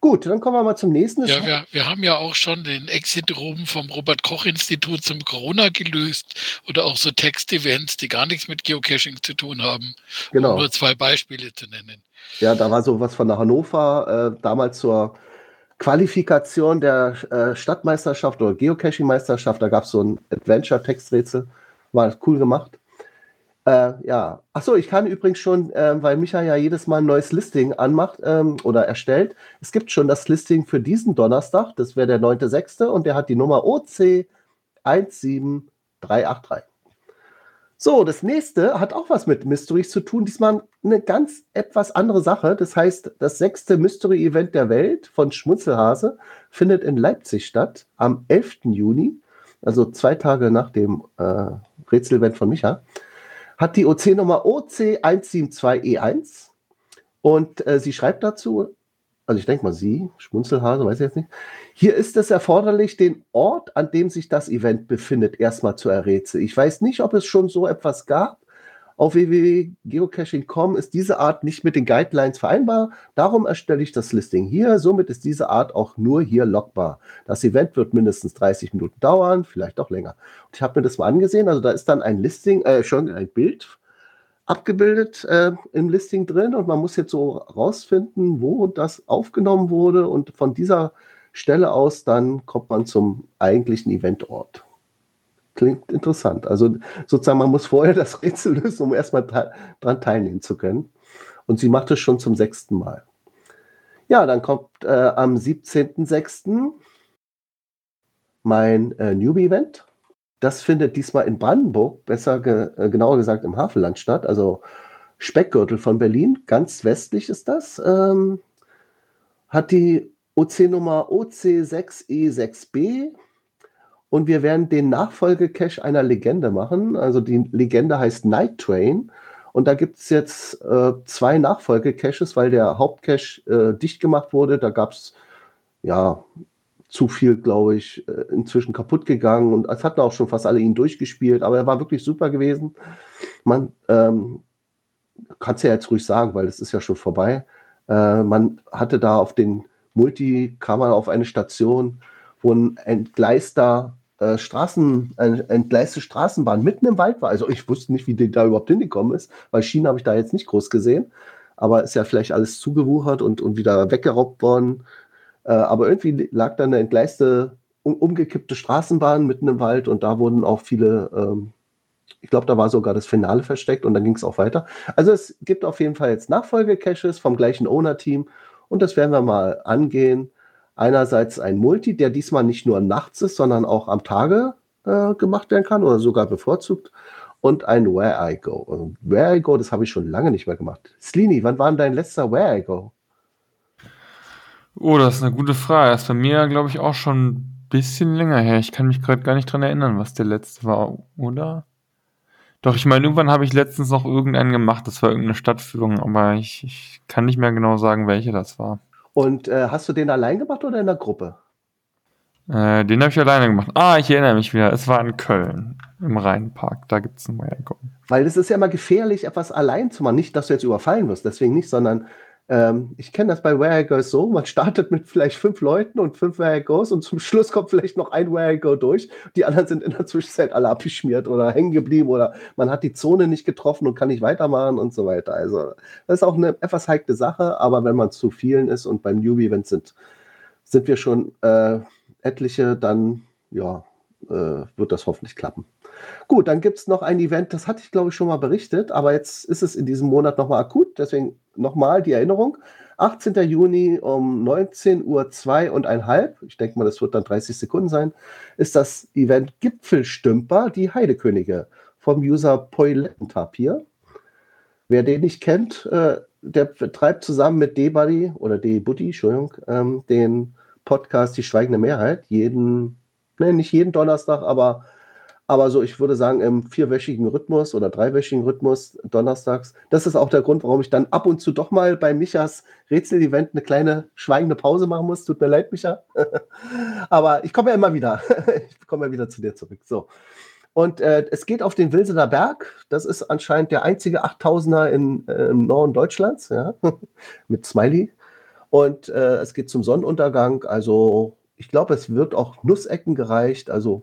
Gut, dann kommen wir mal zum nächsten. Ja, wir, wir haben ja auch schon den Exit-Room vom Robert-Koch-Institut zum Corona gelöst oder auch so Text-Events, die gar nichts mit Geocaching zu tun haben. Genau. Um nur zwei Beispiele zu nennen. Ja, da war so was von der Hannover äh, damals zur Qualifikation der äh, Stadtmeisterschaft oder Geocaching-Meisterschaft. Da gab es so ein Adventure-Texträtsel. War cool gemacht. Äh, ja, achso, ich kann übrigens schon, äh, weil Micha ja jedes Mal ein neues Listing anmacht ähm, oder erstellt. Es gibt schon das Listing für diesen Donnerstag, das wäre der 9.6. und der hat die Nummer OC 17383. So, das nächste hat auch was mit Mysteries zu tun. Diesmal eine ganz etwas andere Sache. Das heißt, das sechste Mystery-Event der Welt von Schmunzelhase findet in Leipzig statt am 11. Juni, also zwei Tage nach dem äh, Rätsel-Event von Micha hat die OC-Nummer OC172E1 und äh, sie schreibt dazu, also ich denke mal sie, Schmunzelhase, weiß ich jetzt nicht. Hier ist es erforderlich, den Ort, an dem sich das Event befindet, erstmal zu errätseln. Ich weiß nicht, ob es schon so etwas gab. Auf www.geocaching.com ist diese Art nicht mit den Guidelines vereinbar. Darum erstelle ich das Listing hier. Somit ist diese Art auch nur hier lockbar. Das Event wird mindestens 30 Minuten dauern, vielleicht auch länger. Und ich habe mir das mal angesehen. Also da ist dann ein Listing, äh, schon ein Bild abgebildet äh, im Listing drin und man muss jetzt so rausfinden, wo das aufgenommen wurde und von dieser Stelle aus dann kommt man zum eigentlichen Eventort. Klingt interessant. Also sozusagen, man muss vorher das Rätsel lösen, um erstmal daran teilnehmen zu können. Und sie macht es schon zum sechsten Mal. Ja, dann kommt äh, am 17.06. mein äh, Newbie-Event. Das findet diesmal in Brandenburg, besser ge äh, genauer gesagt im Havelland statt, also Speckgürtel von Berlin, ganz westlich ist das. Ähm, hat die OC-Nummer OC6E6B und wir werden den Nachfolgecache einer Legende machen. Also die Legende heißt Night Train. Und da gibt es jetzt äh, zwei Nachfolgecaches, weil der Hauptcache äh, dicht gemacht wurde. Da gab es ja zu viel, glaube ich, äh, inzwischen kaputt gegangen. Und es hatten auch schon fast alle ihn durchgespielt. Aber er war wirklich super gewesen. Man ähm, kann es ja jetzt ruhig sagen, weil es ist ja schon vorbei. Äh, man hatte da auf den Multi, kam man auf eine Station, wo ein entgleister äh, Straßen, eine entgleiste Straßenbahn mitten im Wald war. Also ich wusste nicht, wie die da überhaupt hingekommen ist, weil Schienen habe ich da jetzt nicht groß gesehen. Aber ist ja vielleicht alles zugewuchert und, und wieder weggeraubt worden. Äh, aber irgendwie lag da eine entgleiste, um, umgekippte Straßenbahn mitten im Wald und da wurden auch viele, ähm, ich glaube, da war sogar das Finale versteckt und dann ging es auch weiter. Also es gibt auf jeden Fall jetzt Nachfolge-Caches vom gleichen Owner-Team und das werden wir mal angehen einerseits ein Multi, der diesmal nicht nur nachts ist, sondern auch am Tage äh, gemacht werden kann oder sogar bevorzugt. Und ein Where I Go. Und Where I Go, das habe ich schon lange nicht mehr gemacht. Slini, wann war denn dein letzter Where I Go? Oh, das ist eine gute Frage. Das ist bei mir, glaube ich, auch schon ein bisschen länger her. Ich kann mich gerade gar nicht dran erinnern, was der letzte war, oder? Doch, ich meine, irgendwann habe ich letztens noch irgendeinen gemacht. Das war irgendeine Stadtführung, aber ich, ich kann nicht mehr genau sagen, welche das war. Und äh, hast du den allein gemacht oder in der Gruppe? Äh, den habe ich alleine gemacht. Ah, ich erinnere mich wieder. Es war in Köln, im Rheinpark. Da gibt es einen Waygo. Weil es ist ja immer gefährlich, etwas allein zu machen. Nicht, dass du jetzt überfallen wirst, deswegen nicht, sondern ähm, ich kenne das bei Where I Go so, man startet mit vielleicht fünf Leuten und fünf Where I Goes und zum Schluss kommt vielleicht noch ein Where I Go durch. Die anderen sind in der Zwischenzeit alle abgeschmiert oder hängen geblieben oder man hat die Zone nicht getroffen und kann nicht weitermachen und so weiter. Also das ist auch eine etwas heikle Sache, aber wenn man zu vielen ist und beim Newbie-Event sind, sind wir schon äh, etliche, dann ja, äh, wird das hoffentlich klappen. Gut, dann gibt es noch ein Event, das hatte ich glaube ich schon mal berichtet, aber jetzt ist es in diesem Monat nochmal akut, deswegen nochmal die Erinnerung. 18. Juni um 19 Uhr 2 und ein halb, ich denke mal, das wird dann 30 Sekunden sein, ist das Event Gipfelstümper, die Heidekönige vom User Poilentapir. Wer den nicht kennt, äh, der betreibt zusammen mit D-Buddy oder D-Buddy, Entschuldigung, ähm, den Podcast Die Schweigende Mehrheit. Jeden, ne, nicht jeden Donnerstag, aber, aber so, ich würde sagen, im vierwöchigen Rhythmus oder dreiwöchigen Rhythmus donnerstags. Das ist auch der Grund, warum ich dann ab und zu doch mal bei Michas Rätsel-Event eine kleine schweigende Pause machen muss. Tut mir leid, Micha. aber ich komme ja immer wieder. ich komme ja wieder zu dir zurück. So. Und äh, es geht auf den Wilsener Berg. Das ist anscheinend der einzige 8000er in, äh, im Norden Deutschlands, ja, mit Smiley. Und äh, es geht zum Sonnenuntergang. Also ich glaube, es wird auch Nussecken gereicht. Also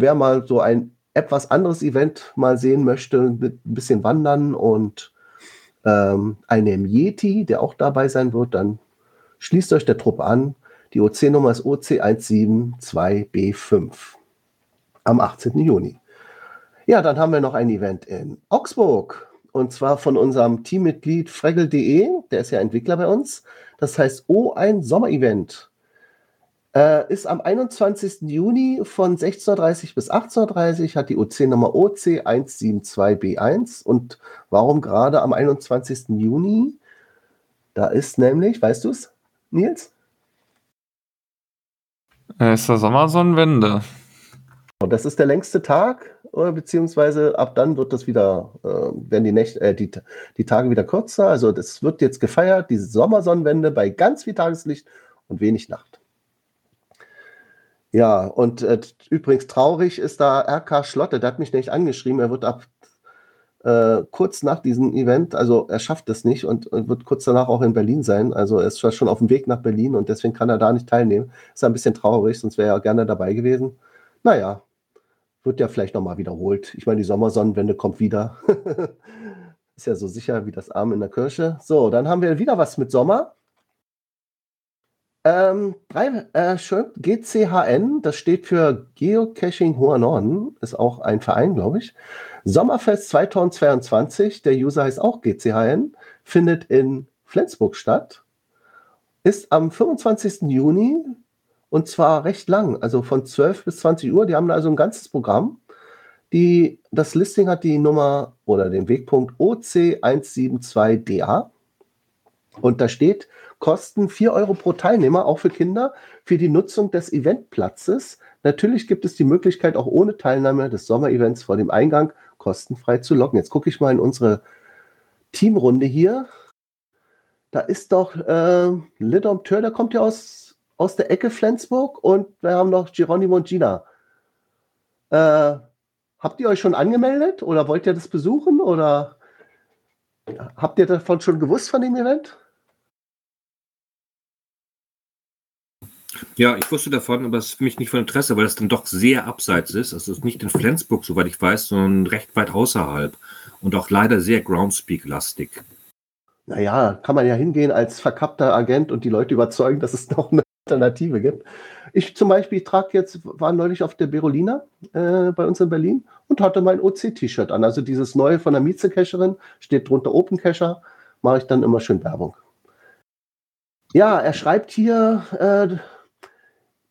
wer mal so ein etwas anderes Event mal sehen möchte, mit ein bisschen wandern und ähm, einem Yeti, der auch dabei sein wird, dann schließt euch der Trupp an. Die OC-Nummer ist OC172B5 am 18. Juni. Ja, dann haben wir noch ein Event in Augsburg und zwar von unserem Teammitglied Fregel.de, der ist ja Entwickler bei uns. Das heißt O ein Sommerevent. Äh, ist am 21. Juni von 16.30 bis 18.30 hat die OC-Nummer OC172B1. Und warum gerade am 21. Juni? Da ist nämlich, weißt du es, Nils? Äh, ist der Sommersonnenwende. Und das ist der längste Tag, beziehungsweise ab dann wird das wieder, äh, werden die, Nächte, äh, die, die Tage wieder kürzer. Also das wird jetzt gefeiert, diese Sommersonnenwende bei ganz viel Tageslicht und wenig Nacht. Ja, und äh, übrigens traurig ist da RK Schlotte, der hat mich nicht angeschrieben, er wird ab äh, kurz nach diesem Event, also er schafft es nicht und, und, wird kurz danach auch in Berlin sein. Also er ist schon auf dem Weg nach Berlin und deswegen kann er da nicht teilnehmen. Ist ein bisschen traurig, sonst wäre er gerne dabei gewesen. Naja, wird ja vielleicht nochmal wiederholt. Ich meine, die Sommersonnenwende kommt wieder. Ist ja so sicher wie das Arm in der Kirche. So, dann haben wir wieder was mit Sommer. Ähm, drei, äh, GCHN, das steht für Geocaching Hoher Norden, ist auch ein Verein, glaube ich. Sommerfest 2022, der User heißt auch GCHN, findet in Flensburg statt, ist am 25. Juni und zwar recht lang, also von 12 bis 20 Uhr. Die haben also ein ganzes Programm. Die, das Listing hat die Nummer oder den Wegpunkt OC172DA. Und da steht, Kosten 4 Euro pro Teilnehmer, auch für Kinder, für die Nutzung des Eventplatzes. Natürlich gibt es die Möglichkeit, auch ohne Teilnahme des Sommerevents vor dem Eingang kostenfrei zu locken. Jetzt gucke ich mal in unsere Teamrunde hier. Da ist doch äh, Lidom Tör, der kommt ja aus aus der Ecke Flensburg und wir haben noch Geronimo und Gina. Äh, habt ihr euch schon angemeldet oder wollt ihr das besuchen oder habt ihr davon schon gewusst von dem Event? Ja, ich wusste davon, aber es ist für mich nicht von Interesse, weil es dann doch sehr abseits ist. Also es ist nicht in Flensburg, soweit ich weiß, sondern recht weit außerhalb und auch leider sehr Groundspeak-lastig. Naja, kann man ja hingehen als verkappter Agent und die Leute überzeugen, dass es noch eine Alternative gibt. Ich zum Beispiel trage jetzt, war neulich auf der Berolina äh, bei uns in Berlin und hatte mein OC-T-Shirt an. Also dieses neue von der Mieze-Cacherin, steht drunter Open Cacher, mache ich dann immer schön Werbung. Ja, er schreibt hier, äh,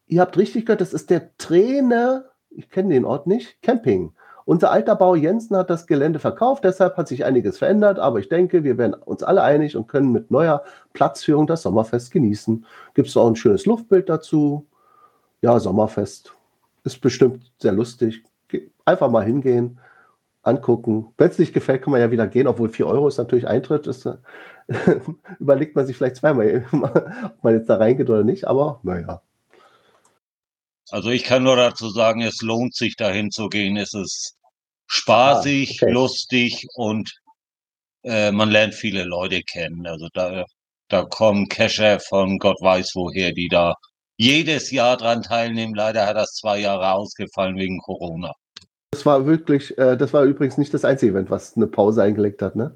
ihr habt richtig gehört, das ist der Trainer, ich kenne den Ort nicht, Camping. Unser alter Bauer Jensen hat das Gelände verkauft, deshalb hat sich einiges verändert, aber ich denke, wir werden uns alle einig und können mit neuer Platzführung das Sommerfest genießen. Gibt es auch ein schönes Luftbild dazu? Ja, Sommerfest ist bestimmt sehr lustig. Einfach mal hingehen, angucken. Wenn es nicht gefällt, kann man ja wieder gehen, obwohl 4 Euro ist natürlich Eintritt. Ist, überlegt man sich vielleicht zweimal, ob man jetzt da reingeht oder nicht, aber naja. Also ich kann nur dazu sagen, es lohnt sich dahin zu gehen. Es ist spaßig, ah, okay. lustig und äh, man lernt viele Leute kennen. Also da, da kommen Cacher von Gott weiß woher, die da jedes Jahr dran teilnehmen. Leider hat das zwei Jahre ausgefallen wegen Corona. Das war wirklich, äh, das war übrigens nicht das einzige Event, was eine Pause eingelegt hat. Ne?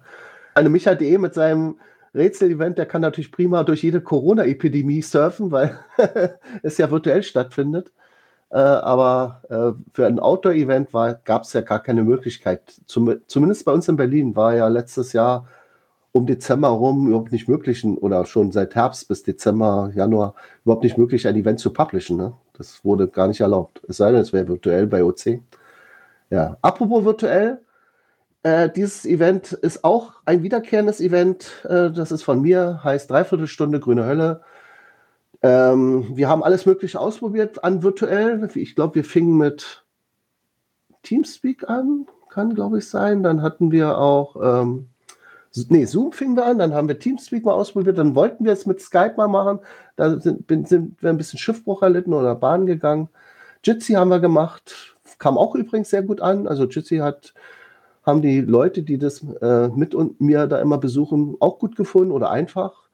Eine Micha.de mit seinem Rätsel-Event, der kann natürlich prima durch jede Corona-Epidemie surfen, weil es ja virtuell stattfindet. Äh, aber äh, für ein Outdoor-Event gab es ja gar keine Möglichkeit. Zum, zumindest bei uns in Berlin war ja letztes Jahr um Dezember rum überhaupt nicht möglich, oder schon seit Herbst bis Dezember, Januar überhaupt nicht möglich, ein Event zu publishen. Ne? Das wurde gar nicht erlaubt. Es sei denn, es wäre virtuell bei OC. Ja, apropos virtuell, äh, dieses Event ist auch ein wiederkehrendes Event. Äh, das ist von mir, heißt Dreiviertelstunde Grüne Hölle Ähm, wir haben alles Mögliche ausprobiert an virtuell. Ich glaube, wir fingen mit Teamspeak an, kann glaube ich sein. Dann hatten wir auch, ähm, nee, Zoom fingen wir an, dann haben wir Teamspeak mal ausprobiert, dann wollten wir es mit Skype mal machen. Da sind, sind wir ein bisschen Schiffbruch erlitten oder Bahn gegangen. Jitsi haben wir gemacht, kam auch übrigens sehr gut an. Also Jitsi hat haben die Leute, die das äh, mit und mir da immer besuchen, auch gut gefunden oder einfach.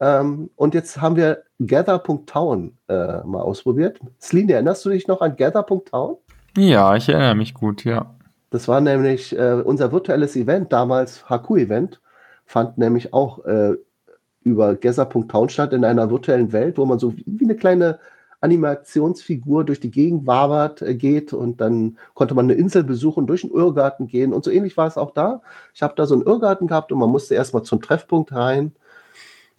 Ähm, und jetzt haben wir Gather.town äh, mal ausprobiert. Celine, erinnerst du dich noch an Gather.town? Ja, ich erinnere mich gut, ja. Das war nämlich äh, unser virtuelles Event, damals HQ-Event, fand nämlich auch äh, über Gather.town statt in einer virtuellen Welt, wo man so wie eine kleine Animationsfigur durch die Gegend wabert, äh, geht und dann konnte man eine Insel besuchen, durch einen Irrgarten gehen und so ähnlich war es auch da. Ich habe da so einen Irrgarten gehabt und man musste erstmal zum Treffpunkt rein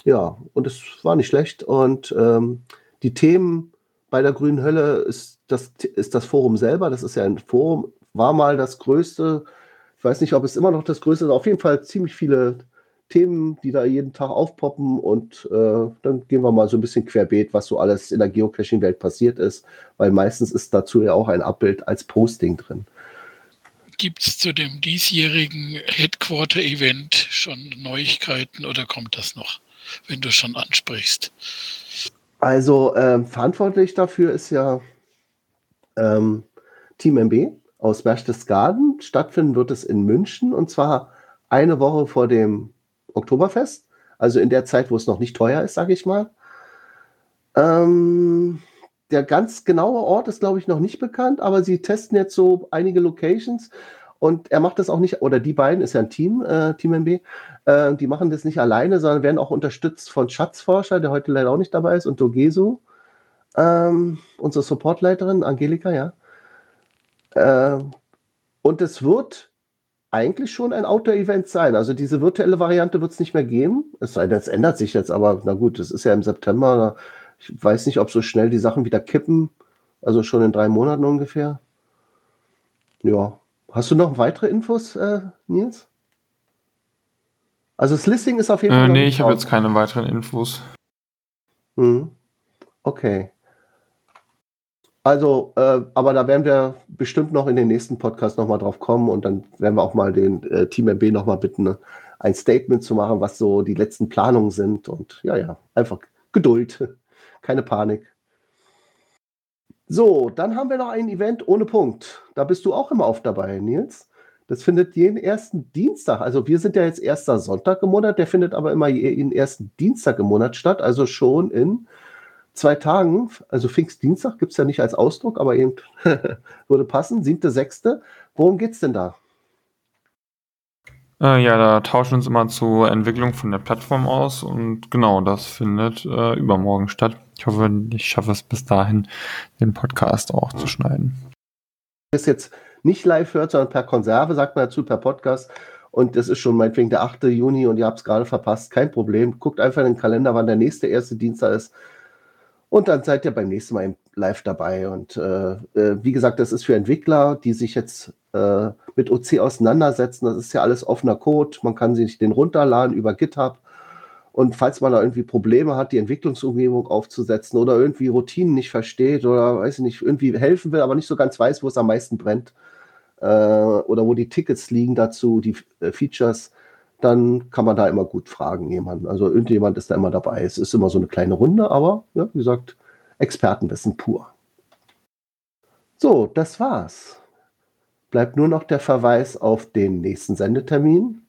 ja, und es war nicht schlecht. Und ähm, die Themen bei der Grünen Hölle ist das, ist das Forum selber. Das ist ja ein Forum, war mal das größte. Ich weiß nicht, ob es immer noch das größte ist. Auf jeden Fall ziemlich viele Themen, die da jeden Tag aufpoppen. Und äh, dann gehen wir mal so ein bisschen querbeet, was so alles in der Geocaching-Welt passiert ist. Weil meistens ist dazu ja auch ein Abbild als Posting drin. Gibt es zu dem diesjährigen Headquarter-Event schon Neuigkeiten oder kommt das noch? Wenn du schon ansprichst? Also äh, verantwortlich dafür ist ja ähm, Team MB aus Berchtesgaden. Stattfinden wird es in München und zwar eine Woche vor dem Oktoberfest, also in der Zeit, wo es noch nicht teuer ist, sage ich mal. Ähm, der ganz genaue Ort ist, glaube ich, noch nicht bekannt, aber sie testen jetzt so einige Locations und er macht das auch nicht, oder die beiden, ist ja ein Team, äh, Team MB, äh, die machen das nicht alleine, sondern werden auch unterstützt von Schatzforscher, der heute leider auch nicht dabei ist, und Dogesu, ähm, unsere Supportleiterin, Angelika, ja. Äh, und es wird eigentlich schon ein Outdoor-Event sein. Also diese virtuelle Variante wird es nicht mehr geben. Es sei denn, es ändert sich jetzt, aber na gut, es ist ja im September. Ich weiß nicht, ob so schnell die Sachen wieder kippen. Also schon in drei Monaten ungefähr. Ja, Hast du noch weitere Infos, äh, Nils? Also das Listing ist auf jeden äh, Fall. nee, ich habe jetzt keine weiteren Infos. Hm. Okay. Also, äh, aber da werden wir bestimmt noch in den nächsten Podcast nochmal drauf kommen und dann werden wir auch mal den äh, Team MB nochmal bitten, ne, ein Statement zu machen, was so die letzten Planungen sind. Und ja, ja, einfach Geduld, keine Panik. So, dann haben wir noch ein Event ohne Punkt. Da bist du auch immer auf dabei, Nils. Das findet jeden ersten Dienstag, also wir sind ja jetzt erster Sonntag im Monat, der findet aber immer jeden ersten Dienstag im Monat statt, also schon in zwei Tagen, also Pfingstdienstag gibt es ja nicht als Ausdruck, aber eben würde passen, siebte, sechste. Worum geht es denn da? Äh, ja, da tauschen wir uns immer zur Entwicklung von der Plattform aus und genau, das findet äh, übermorgen statt. Ich hoffe, ich schaffe es bis dahin, den Podcast auch zu schneiden. Das jetzt nicht live hört, sondern per Konserve, sagt man dazu, per Podcast. Und das ist schon meinetwegen der 8. Juni und ihr habt es gerade verpasst. Kein Problem. Guckt einfach in den Kalender, wann der nächste erste Dienstag ist. Und dann seid ihr beim nächsten Mal live dabei. Und äh, äh, wie gesagt, das ist für Entwickler, die sich jetzt äh, mit OC auseinandersetzen. Das ist ja alles offener Code. Man kann sich den runterladen über GitHub. Und falls man da irgendwie Probleme hat, die Entwicklungsumgebung aufzusetzen oder irgendwie Routinen nicht versteht oder weiß ich nicht, irgendwie helfen will, aber nicht so ganz weiß, wo es am meisten brennt äh, oder wo die Tickets liegen dazu, die äh, Features, dann kann man da immer gut fragen jemanden. Also irgendjemand ist da immer dabei. Es ist immer so eine kleine Runde, aber ja, wie gesagt, Expertenwissen pur. So, das war's. Bleibt nur noch der Verweis auf den nächsten Sendetermin.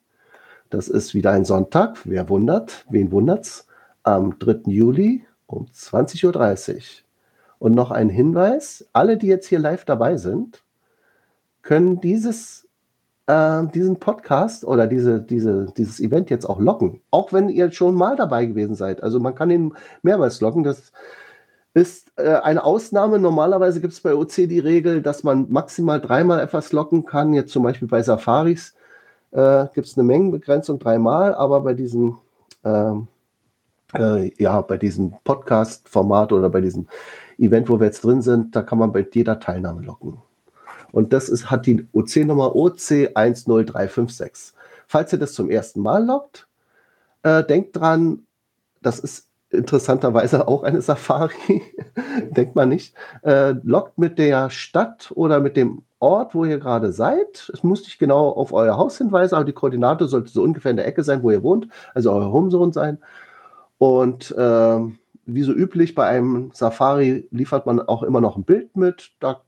Das ist wieder ein Sonntag. Wer wundert? Wen wundert's? Am 3. Juli um 20.30 Uhr. Und noch ein Hinweis: Alle, die jetzt hier live dabei sind, können dieses, äh, diesen Podcast oder diese, diese, dieses Event jetzt auch locken. Auch wenn ihr schon mal dabei gewesen seid. Also man kann ihn mehrmals locken. Das ist äh, eine Ausnahme. Normalerweise gibt es bei OC die Regel, dass man maximal dreimal etwas locken kann. Jetzt zum Beispiel bei Safaris äh, gibt es eine Mengenbegrenzung dreimal, aber bei diesem ähm, äh, ja, diesem Podcast-Format oder bei diesem Event, wo wir jetzt drin sind, da kann man bei jeder Teilnahme locken. Und das ist, hat die OC-Nummer OC10356. Falls ihr das zum ersten Mal lockt, äh, denkt dran, das ist interessanterweise auch eine Safari, denkt man nicht, äh, lockt mit der Stadt oder mit dem Ort, wo ihr gerade seid. Es muss nicht genau auf euer Haus hinweisen, aber die Koordinate sollte so ungefähr in der Ecke sein, wo ihr wohnt, also euer Homezone sein. Und äh, wie so üblich bei einem Safari liefert man auch immer noch ein Bild mit. Da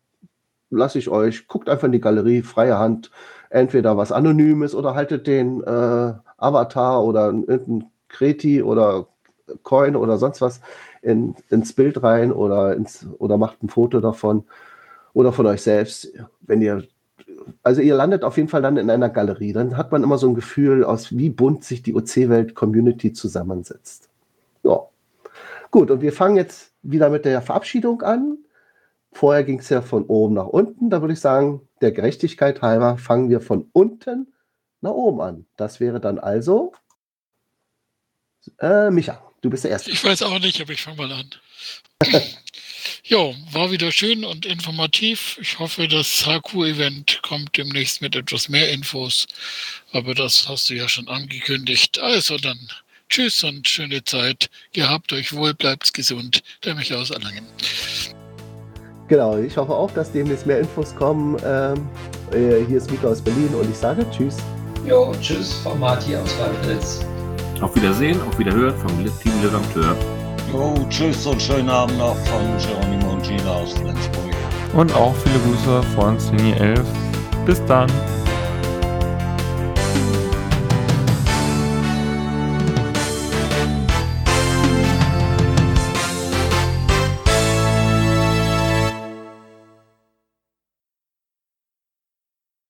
lasse ich euch, guckt einfach in die Galerie, freie Hand, entweder was Anonymes oder haltet den äh, Avatar oder irgendein Kreti oder Coin oder sonst was in, ins Bild rein oder, ins, oder macht ein Foto davon oder von euch selbst. Wenn ihr, also ihr landet auf jeden Fall dann in einer Galerie, dann hat man immer so ein Gefühl aus, wie bunt sich die OC-Welt-Community zusammensetzt. Ja. Gut, und wir fangen jetzt wieder mit der Verabschiedung an. Vorher ging es ja von oben nach unten. Da würde ich sagen, der Gerechtigkeit halber fangen wir von unten nach oben an. Das wäre dann also äh, Micha. Du bist der Erste. Ich weiß auch nicht, aber ich fange mal an. ja, war wieder schön und informativ. Ich hoffe, das HQ-Event kommt demnächst mit etwas mehr Infos. Aber das hast du ja schon angekündigt. Also dann tschüss und schöne Zeit. Gehabt euch wohl, bleibt gesund. Der Micha aus Erlangen. Genau, ich hoffe auch, dass demnächst mehr Infos kommen. Ähm, äh, hier ist Mika aus Berlin und ich sage Tschüss. Jo, tschüss von Martin aus Waldwitz. Auf Wiedersehen, auf Wiederhören vom Team Redakteur. Jo, tschüss und schönen Abend noch von Geronimo und Gina aus Flensburg. Und auch viele Grüße von Slingy 11. Bis dann.